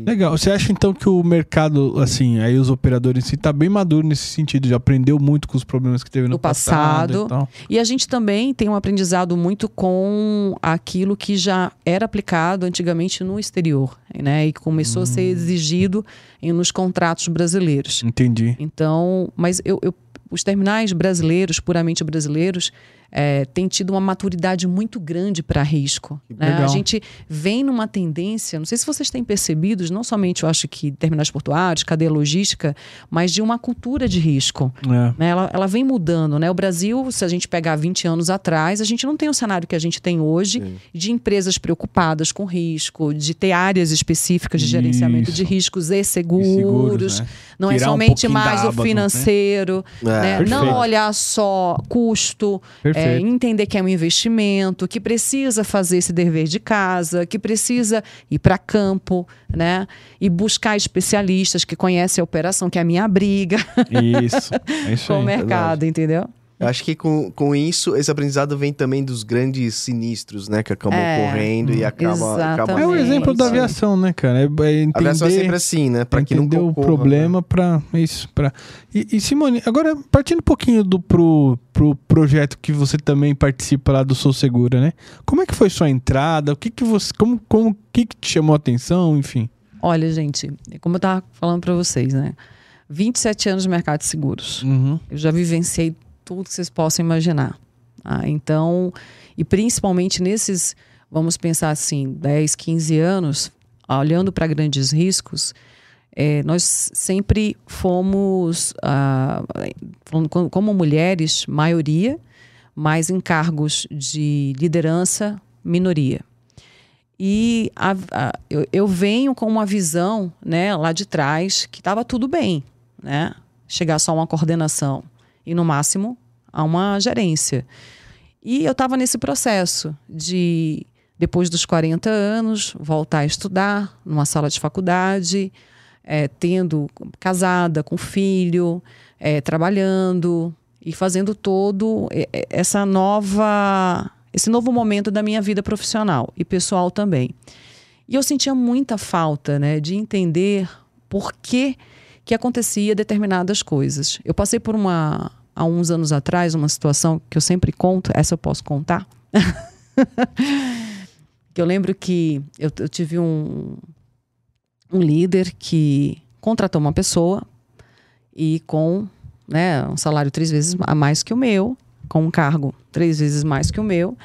Legal. Você acha então que o mercado, assim, aí os operadores em si, tá bem maduro nesse sentido? Já aprendeu muito com os problemas que teve no,
No passado.
e?
E a gente também tem um aprendizado muito com aquilo que já era aplicado antigamente no exterior, né? E que começou a ser exigido em, nos contratos brasileiros.
Entendi.
Então, mas eu, eu- os terminais brasileiros, puramente brasileiros, é, têm tido uma maturidade muito grande para risco. né? A gente vem numa tendência, não sei se vocês têm percebido, não somente eu acho que terminais portuários, cadeia logística, mas de uma cultura de risco.
É.
né? Ela, ela vem mudando, né? O Brasil, se a gente pegar 20 anos atrás, a gente não tem o cenário que a gente tem hoje de empresas preocupadas com risco, de ter áreas específicas de gerenciamento de
Isso.
riscos e
E
seguros.
seguros, né?
Não é
Tirar um
somente
da
mais o
né?
financeiro,
É,
né?
perfeito.
não olhar só custo,
Perfeito.
É, entender que é um investimento, que precisa fazer esse dever de casa, que precisa ir para campo, né? E buscar especialistas que conhecem a operação, que é a minha briga
Isso. É isso <laughs>
com o
aí.
mercado, entendeu?
Eu acho que com, com isso, esse aprendizado vem também dos grandes sinistros, né? Que acabam
É,
ocorrendo e acaba. acaba
exatamente.
É o exemplo da
Sim.
aviação, né, cara? É, é
A aviação é sempre
entender,
assim, né? Pra que não
entender o
ocorra,
problema pra isso. Pra... E, e, Simone, agora partindo um pouquinho do, pro, pro projeto que você também participa lá do Sou Segura, né? Como é que foi sua entrada? O que que você... Como, como, o que que te chamou a atenção? Enfim.
Olha, gente, como eu estava falando para vocês, né? 27 anos no mercado de seguros.
Uhum.
Eu já vivenciei tudo que vocês possam imaginar. Ah, então, e principalmente nesses, vamos pensar assim, 10, 15 anos, olhando para grandes riscos, eh, nós sempre fomos, ah, como- mulheres, maioria, mas em cargos de liderança, minoria. E a- a- eu, eu venho com uma visão né, lá de trás que estava tudo bem, né? Chegar só uma coordenação e, no máximo, a uma gerência. E eu estava nesse processo de, depois dos 40 anos, voltar a estudar numa sala de faculdade, eh, tendo casada, com filho, eh, trabalhando e fazendo todo eh, eh, essa nova esse novo momento da minha vida profissional e pessoal também. E eu sentia muita falta, né, de entender por que que acontecia determinadas coisas. Eu passei por uma há uns anos atrás uma situação que eu sempre conto, essa eu posso contar. <laughs> que eu lembro que eu, eu tive um um líder que contratou uma pessoa e com né, um salário três vezes a mais que o meu, com um cargo três vezes mais que o meu.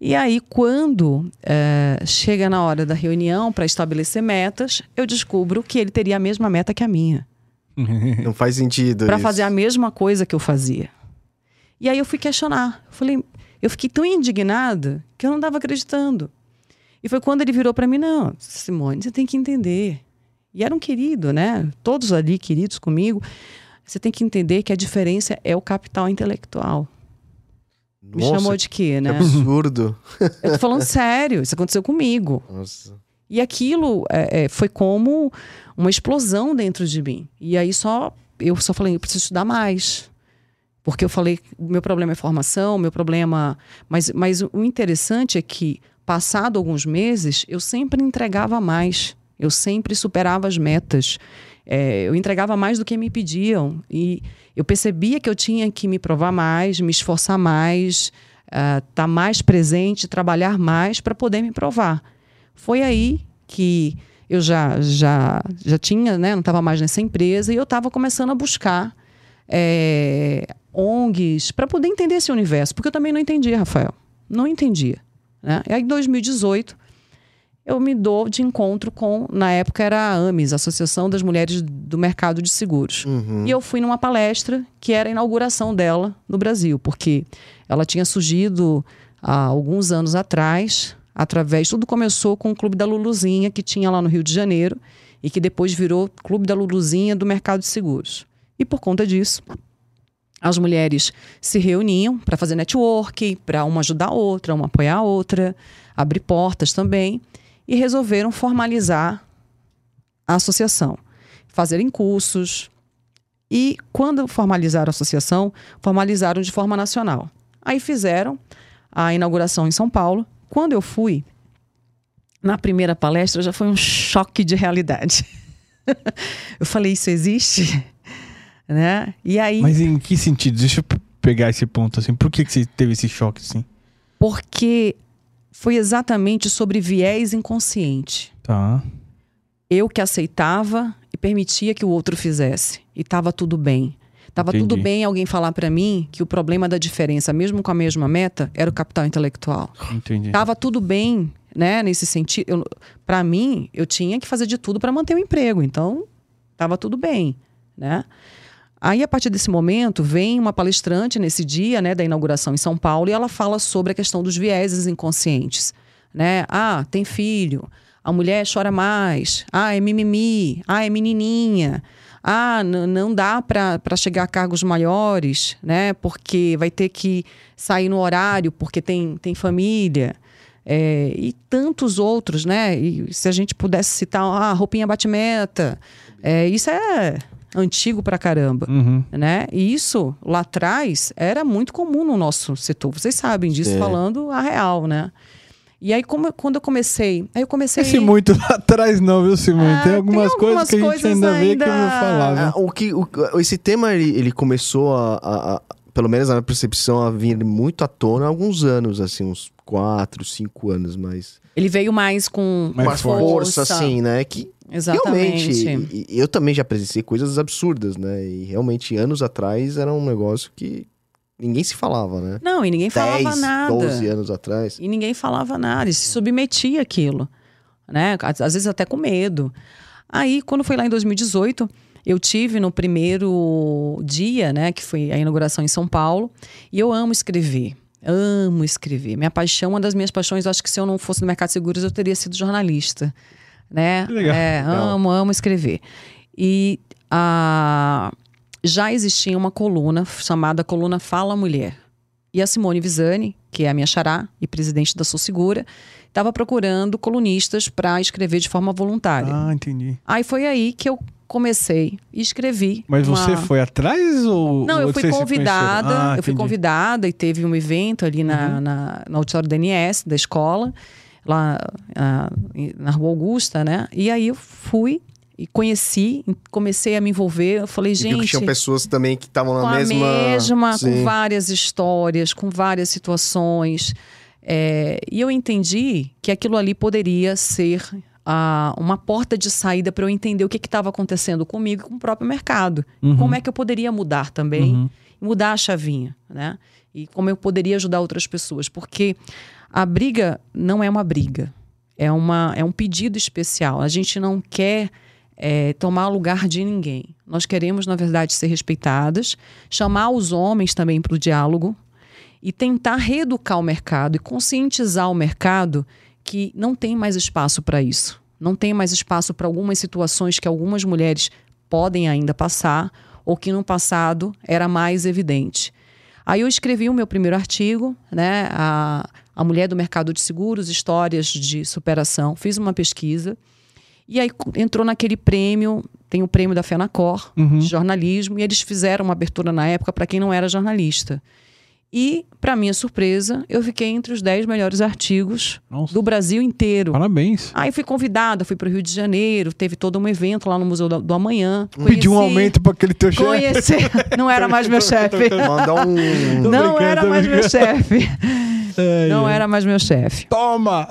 E aí, quando eh, chega na hora da reunião para estabelecer metas, eu descubro que ele teria a mesma meta que a minha,
Não faz sentido.
para fazer a mesma coisa que eu fazia. E aí eu fui questionar. Eu falei, eu fiquei tão indignada que eu não estava acreditando. E foi quando ele virou para mim: não, Simone, você tem que entender. E era um querido, né? Todos ali queridos comigo. Você tem que entender que a diferença é o capital intelectual. Me
Nossa,
chamou de quê,
que
né?
absurdo.
Eu tô falando sério, isso aconteceu comigo.
Nossa.
E aquilo é, é, foi como uma explosão dentro de mim. E aí só eu só falei, eu preciso estudar mais. Porque eu falei, meu problema é formação, meu problema. Mas, mas o interessante é que, passado alguns meses, eu sempre entregava mais. Eu sempre superava as metas. É, eu entregava mais do que me pediam. E eu percebia que eu tinha que me provar mais, me esforçar mais, estar mais presente, trabalhar mais para poder me provar. Foi aí que eu já já já tinha, né, não estava mais nessa empresa e eu estava começando a buscar é, ONGs para poder entender esse universo, porque eu também não entendia, Rafael, não entendia. Né? E aí, em 2018, eu me dou de encontro com, na época era a AMES, Associação das Mulheres do Mercado de Seguros.
Uhum.
E eu fui numa palestra que era a inauguração dela no Brasil, porque ela tinha surgido há alguns anos atrás, através. Tudo começou com o Clube da Luluzinha, que tinha lá no Rio de Janeiro, e que depois virou Clube da Luluzinha do Mercado de Seguros. E por conta disso, as mulheres se reuniam para fazer network, para uma ajudar a outra, uma apoiar a outra, abrir portas também, e resolveram formalizar a associação, fazerem cursos. E quando formalizaram a associação, formalizaram de forma nacional. Aí fizeram a inauguração em São Paulo. Quando eu fui, na primeira palestra já foi um choque de realidade. <laughs> eu falei, isso existe? <laughs> né? E aí.
Mas em que sentido? Deixa eu pegar esse ponto assim. Por que, que você teve esse choque assim?
Porque foi exatamente sobre viés inconsciente.
Tá.
Eu que aceitava e permitia que o outro fizesse. E estava tudo bem. Tava
Entendi.
tudo bem alguém falar para mim que o problema da diferença, mesmo com a mesma meta, era o capital intelectual.
Entendi.
Tava tudo bem, né, nesse sentido. Para mim, eu tinha que fazer de tudo para manter o emprego. Então, tava tudo bem, né? Aí, a partir desse momento, vem uma palestrante nesse dia, né, da inauguração em São Paulo, e ela fala sobre a questão dos vieses inconscientes, né? Ah, tem filho. A mulher chora mais. Ah, é mimimi. Ah, é menininha. Ah, não dá para chegar a cargos maiores, né? Porque vai ter que sair no horário, porque tem, tem família. É, e tantos outros, né? E se a gente pudesse citar, ah, roupinha bate-meta. É, isso é antigo pra caramba
Uhum.
né? E isso lá atrás era muito comum no nosso setor. Vocês sabem disso
Sim.
falando a real, né? E aí como, quando eu comecei, aí eu comecei
Esse muito lá <laughs> atrás não, viu, Simone?
Ah,
tem
tem
algumas coisas
algumas
que a gente
coisas
ainda vê que eu vou
ainda-
falar?
Ah, o que, o- esse tema, ele, ele começou a, a- a- Pelo menos na minha percepção, a vir muito à tona há alguns anos, assim, uns quatro, cinco anos, mas.
ele veio mais com
Mais
uma
forte.
força, assim, né? Que
Exatamente.
realmente. eu também já presenciei coisas absurdas, né? E realmente, anos atrás, era um negócio que ninguém se falava, né?
Não, e ninguém falava
10,
nada.
12 anos atrás.
E ninguém falava nada, e se submetia àquilo, né? Às às vezes até com medo. Aí, quando foi lá em 2018, eu tive no primeiro dia, né, que foi a inauguração em São Paulo, e eu amo escrever. Amo escrever. Minha paixão, uma das minhas paixões, eu acho que se eu não fosse no mercado de seguros, eu teria sido jornalista, né?
Que legal.
É,
Legal.
amo, amo escrever. E a já existia uma coluna chamada Coluna Fala Mulher. E a Simone Visani, que é a minha xará e presidente da Sou Segura, estava procurando colunistas para escrever de forma voluntária.
Ah, entendi.
Aí foi aí que eu comecei e escrevi.
Mas
uma-
você foi atrás ou.
Não, eu fui convidada.
Ah,
eu fui.
Uhum.
convidada e teve um evento ali na, na, no auditório da NS, da escola, lá ah, em- na Rua Augusta, né? E aí eu fui e conheci, comecei a me envolver. Eu falei,
E
gente.
tinham pessoas também que estavam
com
na
a
mesma.
mesma, com várias histórias, com várias situações. É, e eu entendi que aquilo ali poderia ser ah, uma porta de saída para eu entender o que estava acontecendo comigo e com o próprio mercado.
Uhum.
Como é que eu poderia mudar também,
Uhum.
e mudar a chavinha, né? E como eu poderia ajudar outras pessoas. Porque a briga não é uma briga, é, uma, é um pedido especial. A gente não quer é, tomar lugar de ninguém. Nós queremos, na verdade, ser respeitadas, chamar os homens também para o diálogo e tentar reeducar o mercado e conscientizar o mercado que não tem mais espaço para isso. Não tem mais espaço para algumas situações que algumas mulheres podem ainda passar ou que no passado era mais evidente. Aí eu escrevi o meu primeiro artigo, né? A, a mulher do mercado de seguros, histórias de superação. Fiz uma pesquisa e aí entrou naquele prêmio, tem o prêmio da FENACOR,
Uhum.
de jornalismo, e eles fizeram uma abertura na época para quem não era jornalista. E, para minha surpresa, eu fiquei entre os 10 melhores artigos
Nossa.
do Brasil inteiro.
Parabéns.
Aí fui convidada, fui para o Rio de Janeiro, teve todo um evento lá no Museu do, do Amanhã.
Pediu um
Conheci-
aumento para aquele teu chefe.
Conhecer. <laughs> Não era mais meu <laughs> chefe.
Mandar um.
Não era mais meu chefe. Não era mais meu chefe.
Toma!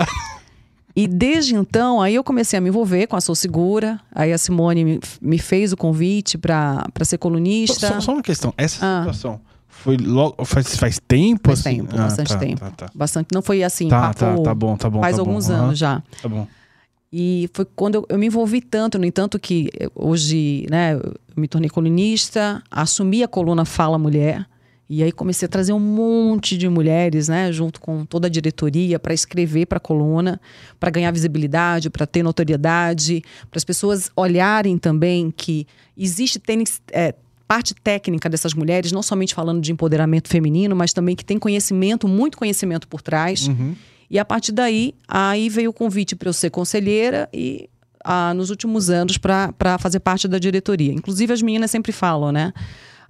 E desde então, aí eu comecei a me envolver com a Sou Segura. Aí a Simone me, me fez o convite para ser colunista.
Só, só uma questão. Essa
Ah.
situação foi logo. Faz, faz tempo
Faz
assim?
tempo,
Ah,
bastante
tá,
tempo.
Tá, tá.
Bastante. Não foi assim,
Tá,
papo,
tá, tá bom, tá bom.
faz
tá bom.
alguns
Aham,
anos já.
Tá bom.
E foi quando eu, eu me envolvi tanto, no entanto, que hoje, né, eu me tornei colunista, assumi a coluna Fala Mulher. E aí comecei a trazer um monte de mulheres, né, junto com toda a diretoria, para escrever para a coluna, para ganhar visibilidade, para ter notoriedade, para as pessoas olharem também que existe tênis, é, parte técnica dessas mulheres, não somente falando de empoderamento feminino, mas também que tem conhecimento, muito conhecimento por trás.
Uhum.
E a partir daí, aí veio o convite para eu ser conselheira e ah, nos últimos anos para fazer parte da diretoria. Inclusive as meninas sempre falam, né?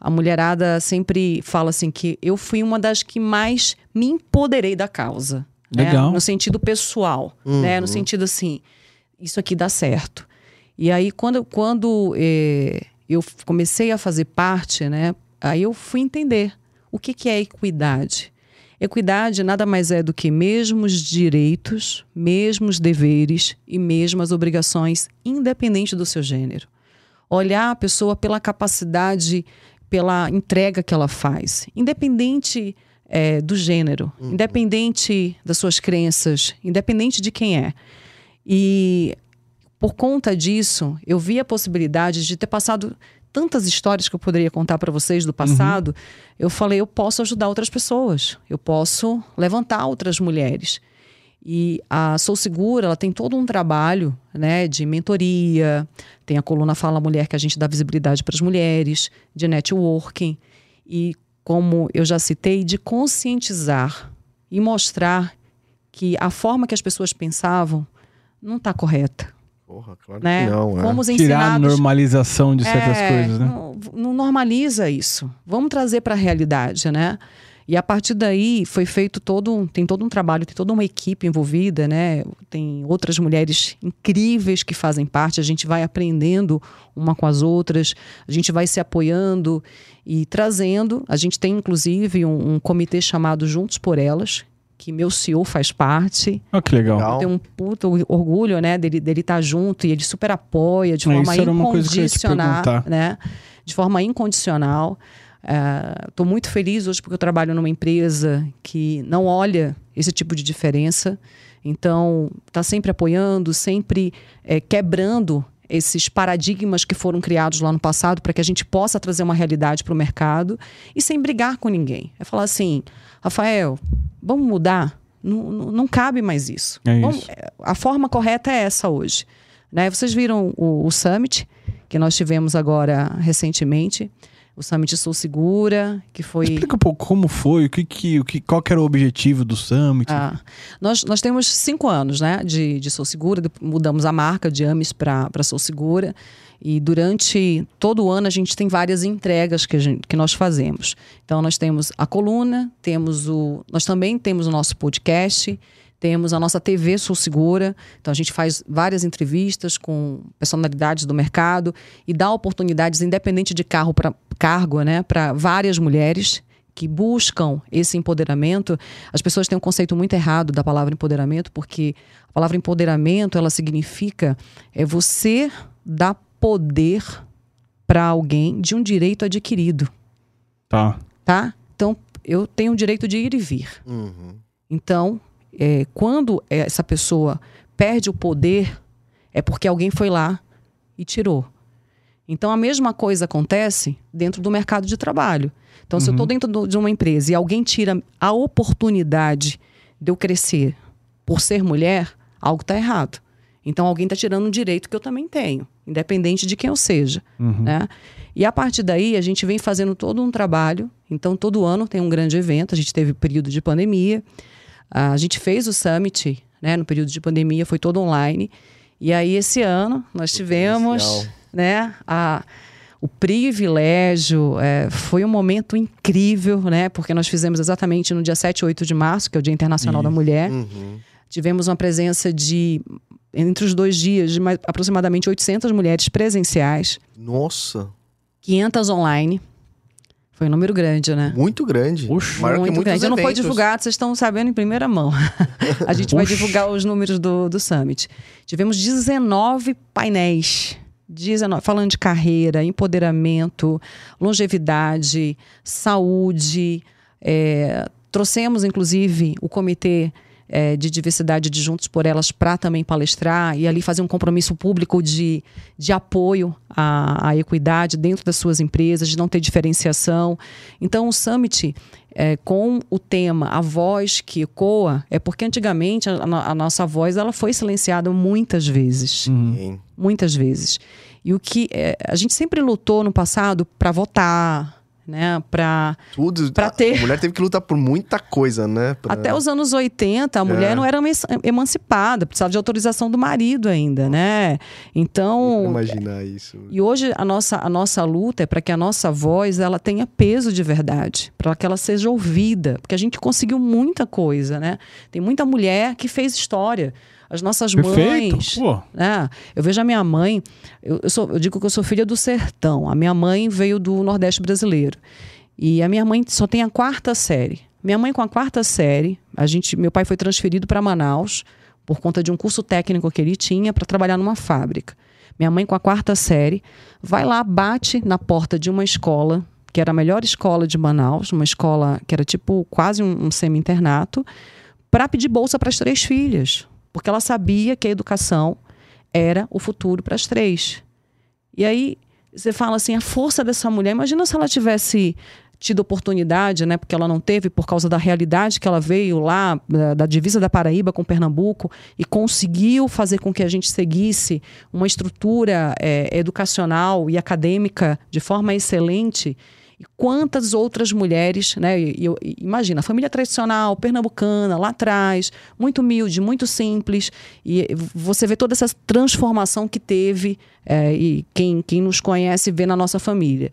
A mulherada sempre fala assim que eu fui uma das que mais me empoderei da causa, né?
Legal.
No sentido pessoal, né? No sentido assim, isso aqui dá certo. E aí, quando, quando eh, eu comecei a fazer parte, né? Aí eu fui entender o que, que é equidade. Equidade nada mais é do que mesmos direitos, mesmos deveres e mesmas obrigações, independente do seu gênero. Olhar a pessoa pela capacidade, pela entrega que ela faz, independente eh, do gênero, independente das suas crenças, independente de quem é. E por conta disso, eu vi a possibilidade de ter passado tantas histórias que eu poderia contar para vocês do passado. Eu falei, eu posso ajudar outras pessoas, eu posso levantar outras mulheres. E a Sou Segura, ela tem todo um trabalho, né, de mentoria, tem a coluna Fala Mulher que a gente dá visibilidade para as mulheres, de networking e como eu já citei, de conscientizar e mostrar que a forma que as pessoas pensavam não está correta,
Porra, claro
né?
que não, é.
Fomos
Tirar a normalização de certas
é,
coisas, né?
Não, não normaliza isso. Vamos trazer para a realidade, né? E a partir daí foi feito todo, um- tem todo um trabalho, tem toda uma equipe envolvida, né? Tem outras mulheres incríveis que fazem parte. A gente vai aprendendo uma com as outras, a gente vai se apoiando e trazendo. A gente tem inclusive um, um comitê chamado Juntos por Elas, que meu CEO faz parte.
Olha que legal.
Eu tenho um puto orgulho, né, dele dele estar junto e ele super apoia de
É,
forma
isso era uma coisa que eu ia te
incondicional, né? De forma incondicional. Estou muito feliz hoje porque eu trabalho numa empresa que não olha esse tipo de diferença. Então, está sempre apoiando, sempre eh, quebrando esses paradigmas que foram criados lá no passado para que a gente possa trazer uma realidade para o mercado e sem brigar com ninguém. É falar assim, Rafael, vamos mudar? Não, não, não cabe mais isso.
É
Vamos-
isso.
a forma correta é essa hoje. Né? Vocês viram o, o Summit, que nós tivemos agora recentemente, o Summit Sou Segura, que foi.
Explica um pouco como foi, o que, que, o que, qual que era o objetivo do Summit.
Ah, nós, nós temos cinco anos né, de, de Sou Segura, mudamos a marca de Amis para Sou Segura. E durante todo o ano a gente tem várias entregas que, a gente- que nós fazemos. Então nós temos a coluna, temos o. Nós também temos o nosso podcast, temos a nossa TV Sou Segura. Então a gente faz várias entrevistas com personalidades do mercado e dá oportunidades, independente de carro pra, cargo, né, para várias mulheres que buscam esse empoderamento, as pessoas têm um conceito muito errado da palavra empoderamento, porque a palavra empoderamento ela significa é você dar poder para alguém de um direito adquirido,
Tá.
tá? Então eu tenho o direito de ir e vir.
Uhum.
Então, é, quando essa pessoa perde o poder, é porque alguém foi lá e tirou. Então, a mesma coisa acontece dentro do mercado de trabalho. Então, se eu estou dentro do- de uma empresa e alguém tira a oportunidade de eu crescer por ser mulher, algo está errado. Então, alguém está tirando um direito que eu também tenho, independente de quem eu seja. Né? E a partir daí, a gente vem fazendo todo um trabalho. Então, todo ano tem um grande evento. A gente teve período de pandemia. A gente fez o Summit né, no período de pandemia, foi todo online. E aí, esse ano, nós tivemos né, a, o privilégio, é, foi um momento incrível, né? Porque nós fizemos exatamente no dia 7 e 8 de março, que é o Dia Internacional da Mulher.
Uhum.
Tivemos uma presença de, entre os dois dias, de mais, aproximadamente 800 mulheres presenciais,
Nossa,
500 online. Foi um número grande, né?
muito grande.
Oxe.
Maior que
Muito
muitos
grande. Eu não foi divulgado, vocês estão sabendo em primeira mão. <laughs> a gente vai divulgar os números do, do Summit. Tivemos 19 painéis. 19, falando de carreira, empoderamento, longevidade, saúde. é, trouxemos, inclusive, o comitê é, de diversidade de Juntos por Elas para também palestrar e ali fazer um compromisso público de, de apoio à, à equidade dentro das suas empresas, de não ter diferenciação. Então, o Summit, é, com o tema A Voz que Ecoa, é porque antigamente a, a- nossa voz ela foi silenciada muitas vezes
Sim.
muitas vezes. E o que é, a gente sempre lutou no passado para votar, né? Pra,
Tudo.
Pra ter-
A mulher teve que lutar por muita coisa, né? Pra-
Até os anos 80, a mulher
É.
não era eman- emancipada, precisava de autorização do marido ainda, né? Então,
Imaginar isso.
e hoje a nossa, a nossa luta é para que a nossa voz ela tenha peso de verdade, para que ela seja ouvida, porque a gente conseguiu muita coisa, né? Tem muita mulher que fez história. As nossas
Perfeito.
mães.
Pô,
né? Eu vejo a minha mãe, eu, eu, sou, eu digo que eu sou filha do sertão. A minha mãe veio do Nordeste brasileiro. E a minha mãe só tem a quarta série. Minha mãe com a quarta série, a gente, meu pai foi transferido para Manaus por conta de um curso técnico que ele tinha para trabalhar numa fábrica. Minha mãe com a quarta série vai lá, bate na porta de uma escola, que era a melhor escola de Manaus, uma escola que era tipo quase um, um semi-internato, para pedir bolsa para as três filhas, porque ela sabia que a educação era o futuro para as três. E aí você fala assim, a força dessa mulher, imagina se ela tivesse tido oportunidade, né, porque ela não teve por causa da realidade que ela veio lá da, da divisa da Paraíba com Pernambuco e conseguiu fazer com que a gente seguisse uma estrutura eh, educacional e acadêmica de forma excelente. E quantas outras mulheres, né? E, eu- imagina, a família tradicional, pernambucana, lá atrás, muito humilde, muito simples. E você vê toda essa transformação que teve, é, e quem, quem nos conhece vê na nossa família.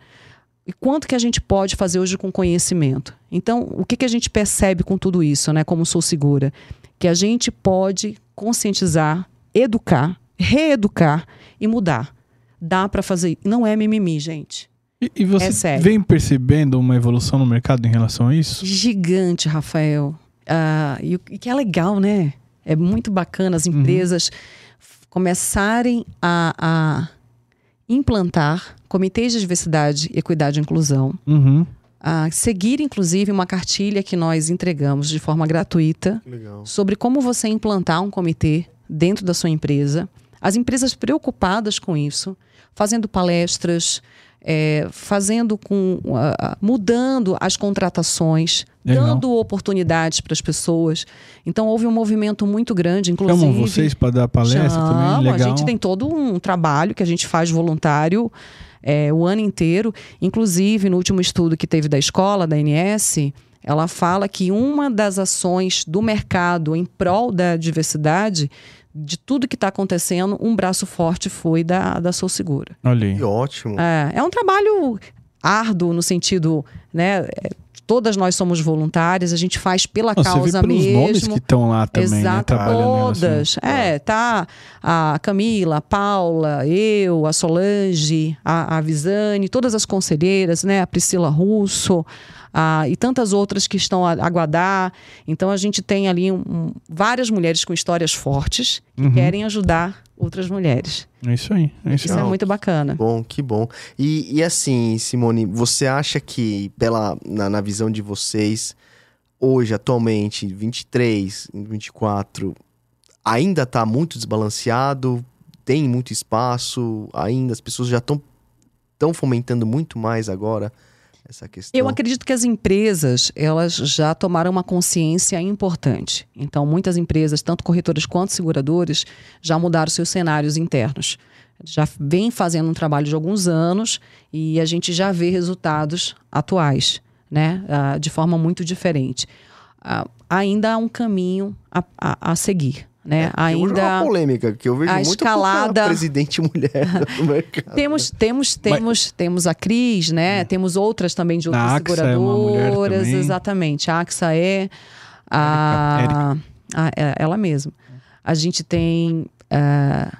E quanto que a gente pode fazer hoje com conhecimento? Então, o que, que a gente percebe com tudo isso, né? Como sou segura? Que a gente pode conscientizar, educar, reeducar e mudar. Dá para fazer. Não é mimimi, gente.
E, e você
É
vem percebendo uma evolução no mercado em relação a isso?
gigante, Rafael. Ah, e e que é legal, né? É muito bacana as empresas f- começarem a, a implantar comitês de diversidade, equidade e inclusão,
Uhum.
a seguir, inclusive, uma cartilha que nós entregamos de forma gratuita
legal.
sobre como você implantar um comitê dentro da sua empresa. As empresas preocupadas com isso, fazendo palestras, é, fazendo com ah, mudando as contratações,
Legal.
dando oportunidades para as pessoas. Então houve um movimento muito grande, inclusive.
Chamam vocês para dar palestra
Chamo,
também? Legal.
A gente tem todo um trabalho que a gente faz voluntário é, o ano inteiro. Inclusive, no último estudo que teve da escola, da ANS, ela fala que uma das ações do mercado em prol da diversidade, de tudo que está acontecendo, um braço forte foi da, da Sou Segura.
Olha aí.
Que ótimo.
É, é um trabalho árduo no sentido, né? é, Todas nós somos voluntárias, a gente faz pela
Não, você vê
causa
pelos
mesmo.
nomes que estão lá também, né?
Exato,
nessa-
todas. É, tá a Camila, a Paula, eu, a Solange, a, a Visane, todas as conselheiras, né? A Priscila Russo a- e tantas outras que estão a, a Guadar. Então a gente tem ali um- um- várias mulheres com histórias fortes que
Uhum.
querem ajudar outras mulheres.
É isso aí. É isso
Isso
aí.
é muito bacana.
Bom, que bom. E, e assim, Simone, você acha que, pela, na, na visão de vocês, hoje, atualmente, 23, 24, ainda está muito desbalanceado? Tem muito espaço? Ainda as pessoas já estão tão fomentando muito mais agora essa questão?
Eu acredito que as empresas, elas já tomaram uma consciência importante. Então, muitas empresas, tanto corretoras quanto seguradoras, já mudaram seus cenários internos. Já vem fazendo um trabalho de alguns anos e a gente já vê resultados atuais, né? Ah, de forma muito diferente. Ah, ainda há um caminho a, a- a seguir, né?
Hoje é uma
ainda
polêmica, que eu vejo
a
muito
escalada-
presidente <laughs> mulher no mercado.
Temos, temos, temos, temos a Cris, né? Temos outras também de outras
é
seguradoras.
também.
exatamente. A AXA é a, a- é ela mesma. A gente tem. ah,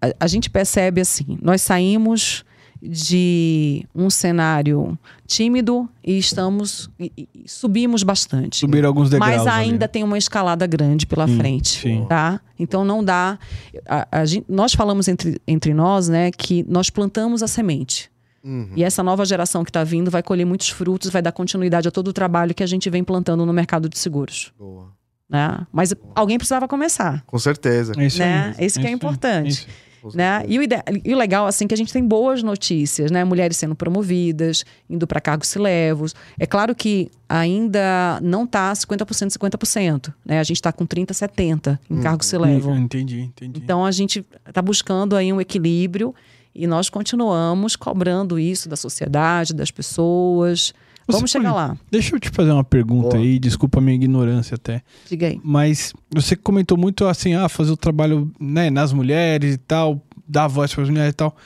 a, a gente percebe assim: nós saímos de um cenário tímido e estamos. e- e- subimos bastante.
Subiram alguns degraus.
Mas
ali.
ainda tem uma escalada grande pela
Sim,
frente,
sim.
tá? Então não dá. a- a gente- nós falamos entre, entre nós, né, que nós plantamos a semente.
Uhum.
E essa nova geração que está vindo vai colher muitos frutos, vai dar continuidade a todo o trabalho que a gente vem plantando no mercado de seguros,
Boa.
né? Mas alguém precisava começar,
Com certeza.
É isso
né? Esse que é
aí.
importante.
Isso.
Né? E, o ide- e o legal, assim, que a gente tem boas notícias, né? Mulheres sendo promovidas, indo para cargos silevos. É claro que ainda não tá 50%, 50%, né? A gente está com 30%, 70% em cargos silevo.
Entendi, entendi.
Então a gente está buscando aí um equilíbrio E nós continuamos cobrando isso da sociedade, das pessoas.
Você
Vamos chegar
pode-
lá.
Deixa eu te fazer uma pergunta
Boa.
aí, desculpa a minha ignorância até.
Diga aí.
Mas você comentou muito assim, ah, fazer o trabalho né, nas mulheres e tal, dar voz para as mulheres e tal.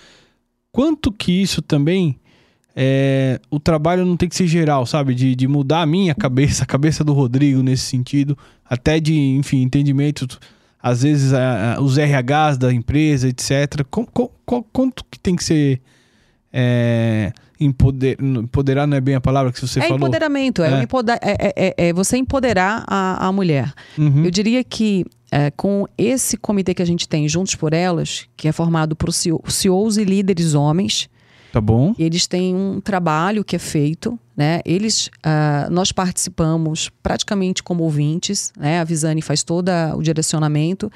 Quanto que isso também é, o trabalho não tem que ser geral, sabe? De, de mudar a minha cabeça, a cabeça do Rodrigo nesse sentido, até de, enfim, entendimento, às vezes a- a- os RHs da empresa, etc. Com, com- qual- quanto que tem que ser é, empoder, empoderar não é bem a palavra que você
é
falou?
empoderamento, é,
É.
empoder- é- é- é- é você empoderar a, a mulher.
Uhum.
Eu diria que é, com esse comitê que a gente tem, Juntos por Elas, que é formado por CEO CEOs e líderes homens,
Tá bom?
eles têm um trabalho que é feito, né? Eles, ah, nós participamos praticamente como ouvintes, né? A Visane faz todo o direcionamento,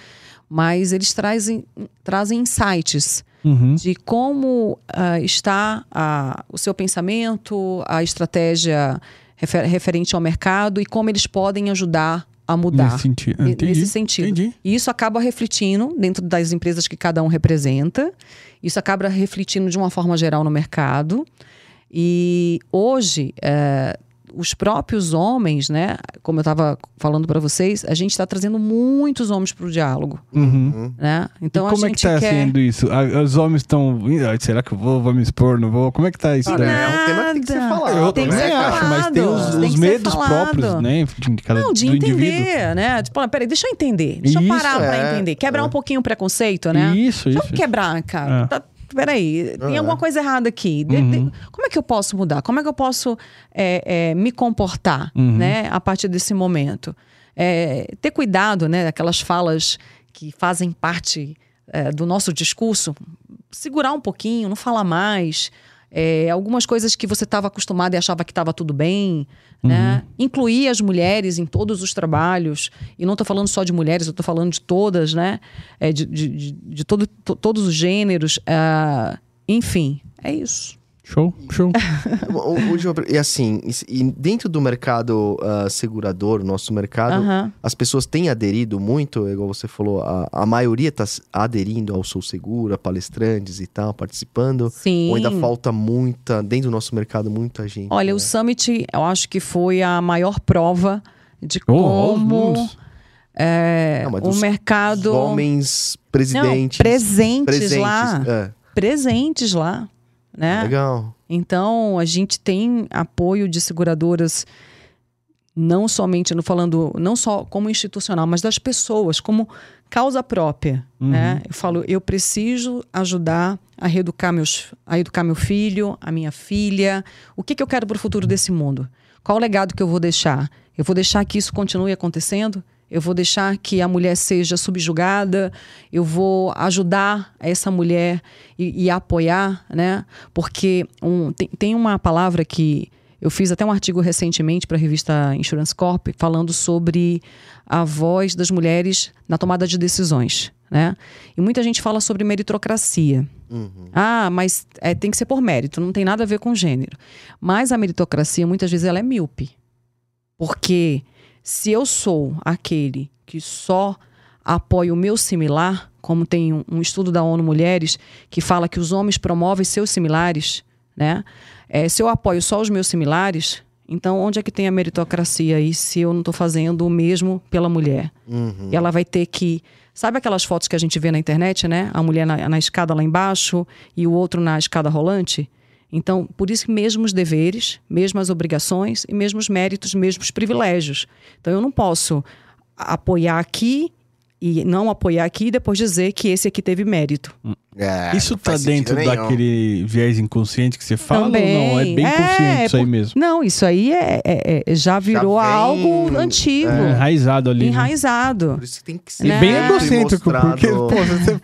mas eles trazem, trazem insights
Uhum.
de como ah, está a- o seu pensamento, a estratégia refer- referente ao mercado e como eles podem ajudar a mudar.
Nesse sentido. Entendi,
Nesse sentido.
Entendi.
E isso acaba refletindo dentro das empresas que cada um representa. Isso acaba refletindo de uma forma geral no mercado. E hoje, eh, os próprios homens, né? Como eu estava falando para vocês, a gente está trazendo muitos homens para o diálogo,
Uhum.
né? Então
e como
a
é
gente
que tá
quer...
sendo isso? A- Os homens estão. Será que eu vou, vou me expor? Não vou? Como é que tá isso? Daí?
é um tema que tem que ser
Nada.
falado.
eu
tem que
também acho, mas tem os,
tem
os
ser
medos
falado.
próprios, né? De cada,
Não, de
do
entender,
indivíduo.
né? Tipo, peraí, deixa eu entender. Deixa eu
Isso,
parar pra
é,
entender. Quebrar
é.
um pouquinho o preconceito, né?
Isso,
Deixa
isso.
eu quebrar, cara.
É.
Tá- peraí, tem alguma coisa errada aqui. De-
Uhum.
de- como é que eu posso mudar? Como é que eu posso é, é, me comportar,
Uhum.
né? A partir desse momento. É, ter cuidado, né? Aquelas falas que fazem parte é, do nosso discurso. Segurar um pouquinho, não falar mais. É, algumas coisas que você estava acostumado e achava que estava tudo bem. Né? Incluir as mulheres em todos os trabalhos. E não estou falando só de mulheres, eu estou falando de todas, né? É, de de, de, de todo, to- todos os gêneros. ah, enfim, é isso.
Show, show.
O- o- o- e assim, e- e dentro do mercado ah, segurador, nosso mercado,
Aham.
as pessoas têm aderido muito, igual você falou, a, a maioria está aderindo ao Sou Segura, palestrantes e tal, participando.
Sim.
Ou ainda falta muita, dentro do nosso mercado, muita gente.
Olha,
né?
o Summit, eu acho que foi a maior prova de
Oh,
como é,
Não,
o mercado.
Homens presidentes.
Não, presentes,
presentes,
lá.
é.
Presentes lá. Né?
Legal.
Então, a gente tem apoio de seguradoras, não somente no falando, não só como institucional, mas das pessoas, como causa própria.
Uhum.
Né? Eu falo, eu preciso ajudar a reeducar, meus, a educar meu filho, a minha filha. O que, que eu quero para o futuro desse mundo? Qual o legado que eu vou deixar? Eu vou deixar que isso continue acontecendo? Eu vou deixar que a mulher seja subjugada? Eu vou ajudar essa mulher e, e apoiar, né? Porque um, tem, tem uma palavra que eu fiz até um artigo recentemente para a revista Insurance Corp falando sobre a voz das mulheres na tomada de decisões, né? E muita gente fala sobre meritocracia. Ah, mas é, tem que ser por mérito, não tem nada a ver com gênero. Mas a meritocracia, muitas vezes, ela é míope. Porque se eu sou aquele que só apoia o meu similar, como tem um, um estudo da ONU Mulheres que fala que os homens promovem seus similares, né? É, se eu apoio só os meus similares, então onde é que tem a meritocracia aí se eu não estou fazendo o mesmo pela mulher?
Uhum.
E ela vai ter que. Sabe aquelas fotos que a gente vê na internet, né? A mulher na, na escada lá embaixo e o outro na escada rolante? Então, por isso que mesmos deveres, mesmas obrigações e mesmos méritos, mesmos privilégios. Então, eu não posso apoiar aqui e não apoiar aqui e depois dizer que esse aqui teve mérito.
É,
isso tá
sentido
dentro
nenhum.
daquele viés inconsciente que você fala
Também.
ou não? É bem
É,
consciente isso aí mesmo.
Não, isso aí é, é- é- já virou
vem,
algo antigo,
É, enraizado ali. né?
enraizado.
Por isso que tem que ser
E
Né?
bem egocêntrico, porque, <laughs> pô, você.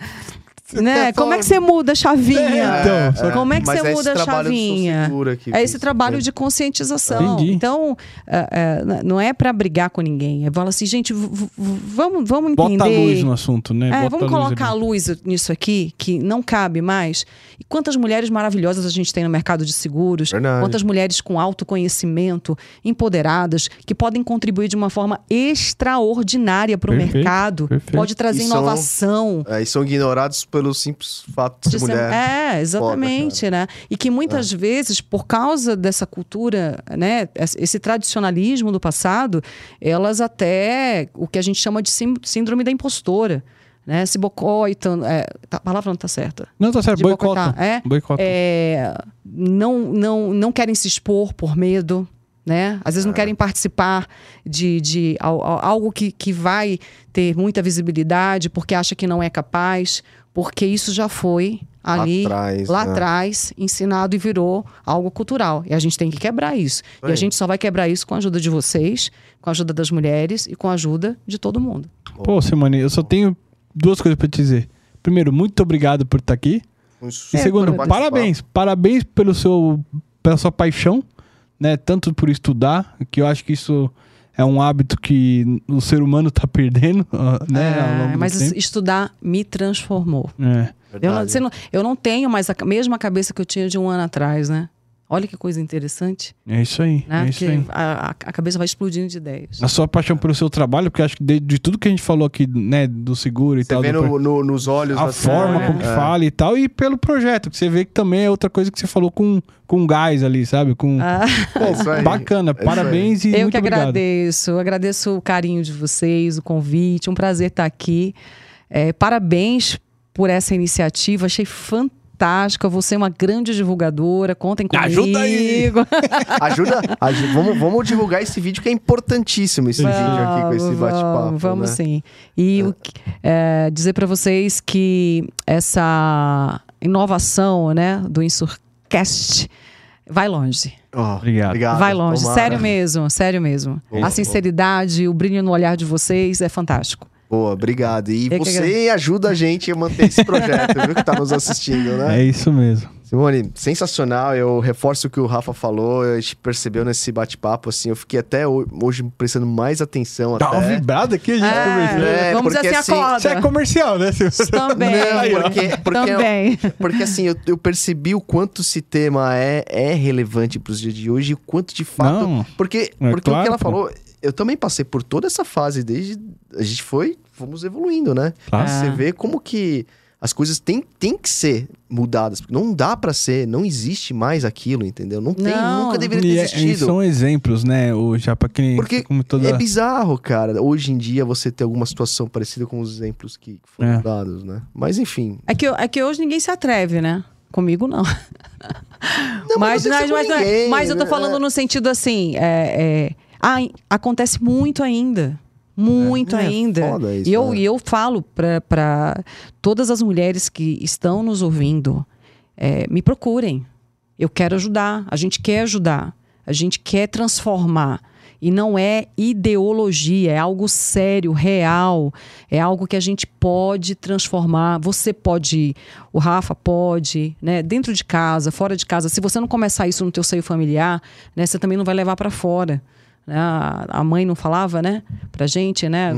Né?
tá
Como é
só-
que você muda a chavinha?
É, então,
Como é que
Mas
você
é
muda a chavinha? É esse trabalho de conscientização.
Entendi.
Então, é, é, não é para brigar com ninguém. É falar assim, gente, vamos, vamos entender.
Bota a luz no assunto, né?
É, vamos
a luz
colocar a luz nisso aqui, que não cabe mais. E quantas mulheres maravilhosas a gente tem no mercado de seguros,
Verdade.
quantas mulheres com autoconhecimento, empoderadas, que podem contribuir de uma forma extraordinária para o mercado,
perfeito.
pode trazer
E são-
inovação.
É, e são ignorados pelo pelo simples fato de ser
de ser-
mulher.
É, exatamente, né? E que muitas vezes, por causa dessa cultura, né, esse tradicionalismo do passado, elas até o que a gente chama de síndrome da impostora, né? Se boicotam, é, tá- a palavra não está certa.
Não, tá certo.
De
Boicota.
boicotar, é?
Boicota.
É, não, não, não querem se expor por medo, né? Às vezes não querem participar de, de al- algo que, que vai ter muita visibilidade porque acha que não é capaz, porque isso já foi ali
atrás,
lá
né?
atrás ensinado e virou algo cultural. E a gente tem que quebrar isso. E a gente só vai quebrar isso com a ajuda de vocês, com a ajuda das mulheres e com a ajuda de todo mundo.
Pô, Simone, eu só tenho duas coisas pra te dizer. Primeiro, muito obrigado por estar aqui.
Um
E segundo,
bate-papo.
parabéns. Parabéns pelo seu, pela sua paixão, né? Tanto por estudar, que eu acho que isso é um hábito que o ser humano tá perdendo, <laughs> né?
É, mas estudar me transformou.
É.
Eu não, não- eu não tenho mais a mesma cabeça que eu tinha de um ano atrás, né? Olha que coisa interessante,
É isso aí.
né?
É isso aí.
a, a- cabeça vai explodindo de ideias.
A sua paixão pelo seu trabalho, porque acho que de, de tudo que a gente falou aqui, né, do seguro e
Você
tal,
vê
do
no, no- nos olhos
a forma
Simone,
como que
é.
fala e tal, e pelo projeto, que você vê que também é outra coisa que você falou com, com gás ali, sabe? Com
Ah, <laughs>
É isso aí.
bacana,
É isso
parabéns e
eu
muito
que
obrigado.
agradeço, eu agradeço o carinho de vocês, o convite, um prazer estar aqui. É, parabéns por essa iniciativa, achei fantástica. Você é uma grande divulgadora, contem comigo.
Ajuda aí! <laughs>
Ajuda, aju- vamos, vamos divulgar esse vídeo que é importantíssimo esse vídeo aqui com esse
Vamos,
bate-papo.
Vamos, vamos
né?
sim. E o que- é, dizer para vocês que essa inovação né, do Insurcast vai longe.
Ó,
Obrigado.
vai longe.
tomara.
Sério mesmo, sério mesmo. A sinceridade, o brilho no olhar de vocês é fantástico.
Boa, obrigado. E você ajuda a gente a manter esse projeto, viu? Que tá nos assistindo, né?
É isso mesmo.
Simone, sensacional. Eu reforço o que o Rafa falou. A gente percebeu nesse bate-papo, assim. Eu fiquei até ho- hoje prestando mais atenção
Dá uma
até.
vibrada aqui, a gente
É.
É,
vamos
porque
dizer assim,
assim.
Isso é comercial, né? Silvio?
Também.
Não, porque, porque,
Também.
porque assim, eu, eu percebi o quanto esse tema é, é relevante pros dias de hoje e o quanto de fato.
Não,
Porque,
É
porque o
claro,
que ela
pô.
falou, eu também passei por toda essa fase desde. A gente foi, fomos evoluindo, né?
Claro.
Você vê como que as coisas têm, têm que ser mudadas. porque Não dá pra ser, não existe mais aquilo, entendeu? Não tem,
Não.
nunca deveria
e,
ter
é- e
existido.
são exemplos, né? O, já pra quem
Porque
como toda...
É bizarro, cara. Hoje em dia você ter alguma situação parecida com os exemplos que foram
É.
dados, né? Mas enfim.
É que, é que hoje ninguém se atreve, né? Comigo não.
Não,
mas,
não
mas,
ser
mas,
ninguém,
mas eu tô
né?
falando no sentido assim, é, é, ah, acontece muito ainda. Muito
É,
ainda.
foda isso,
e eu, e eu falo para todas as mulheres que estão nos ouvindo, é, me procurem. Eu quero ajudar. A gente quer ajudar. A gente quer transformar. E não é ideologia, é algo sério, real. É algo que a gente pode transformar. Você pode, o Rafa pode, né? Dentro de casa, fora de casa. Se você não começar isso no teu seio familiar, né? Você também não vai levar para fora. Né? A mãe não falava, né? Pra gente, né?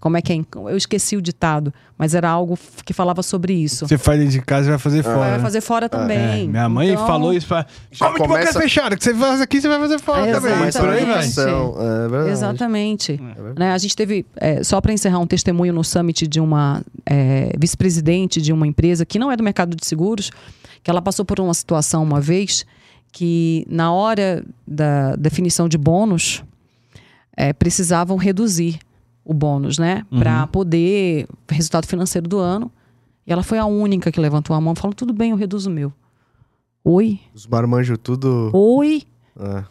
Como é que é? Eu esqueci o ditado, mas era algo que falava sobre isso.
Você faz dentro de casa e vai fazer fora.
Vai fazer fora
É,
também.
minha mãe
Então,
falou isso pra.
Já
Come de boca
começa-
fechada, que você faz aqui, você vai fazer fora
É,
também.
Começa
Por aí
exatamente.
É verdade.
Exatamente. Né, a gente teve, é, só para encerrar, um testemunho no summit de uma é, vice-presidente de uma empresa que não é do mercado de seguros, que ela passou por uma situação uma vez que, na hora da definição de bônus, é, precisavam reduzir o bônus, né? Para poder resultado financeiro do ano. E ela foi a única que levantou a mão e falou: tudo bem, eu reduzo o meu. Oi?
Os marmanjos tudo.
Oi?
É,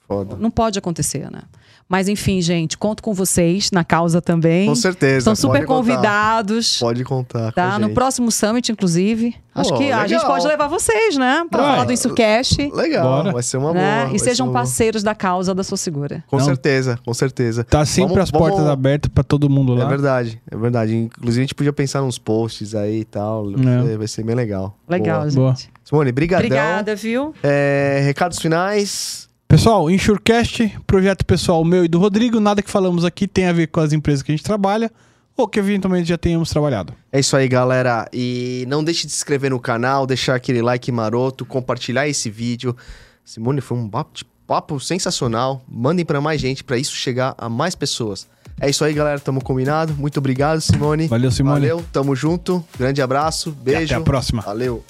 foda.
Não pode acontecer, né? Mas enfim, gente, conto com vocês na causa também.
Com certeza.
Estão super
pode contar.
convidados.
Pode contar. com
Tá?
a
No próximo Summit, inclusive. Acho
Pô,
que a
legal.
gente pode levar vocês, né? Pra falar do InsuCast.
Legal,
Bora.
vai ser uma
Né?
boa.
E sejam
boa.
parceiros da causa da sua segura.
Com
Não.
certeza, com certeza.
Tá sempre
Vamos-
as portas
vamos-
abertas pra todo mundo
É
lá.
verdade, é verdade. Inclusive a gente podia pensar nos posts aí e tal.
É.
Vai ser bem legal.
Legal,
Boa.
gente.
Boa.
Simone, brigadão.
Obrigada, viu?
É, recados finais.
Pessoal, Insurecast, projeto pessoal meu e do Rodrigo, nada que falamos aqui tem a ver com as empresas que a gente trabalha ou que eventualmente já tenhamos trabalhado.
É isso aí, galera. E não deixe de se inscrever no canal, deixar aquele like maroto, compartilhar esse vídeo. Simone, foi um bate-papo sensacional. Mandem pra mais gente, pra isso chegar a mais pessoas. É isso aí, galera. Tamo combinado. Muito obrigado, Simone.
Valeu, Simone.
Valeu, tamo junto. Grande abraço, beijo.
até a próxima.
Valeu.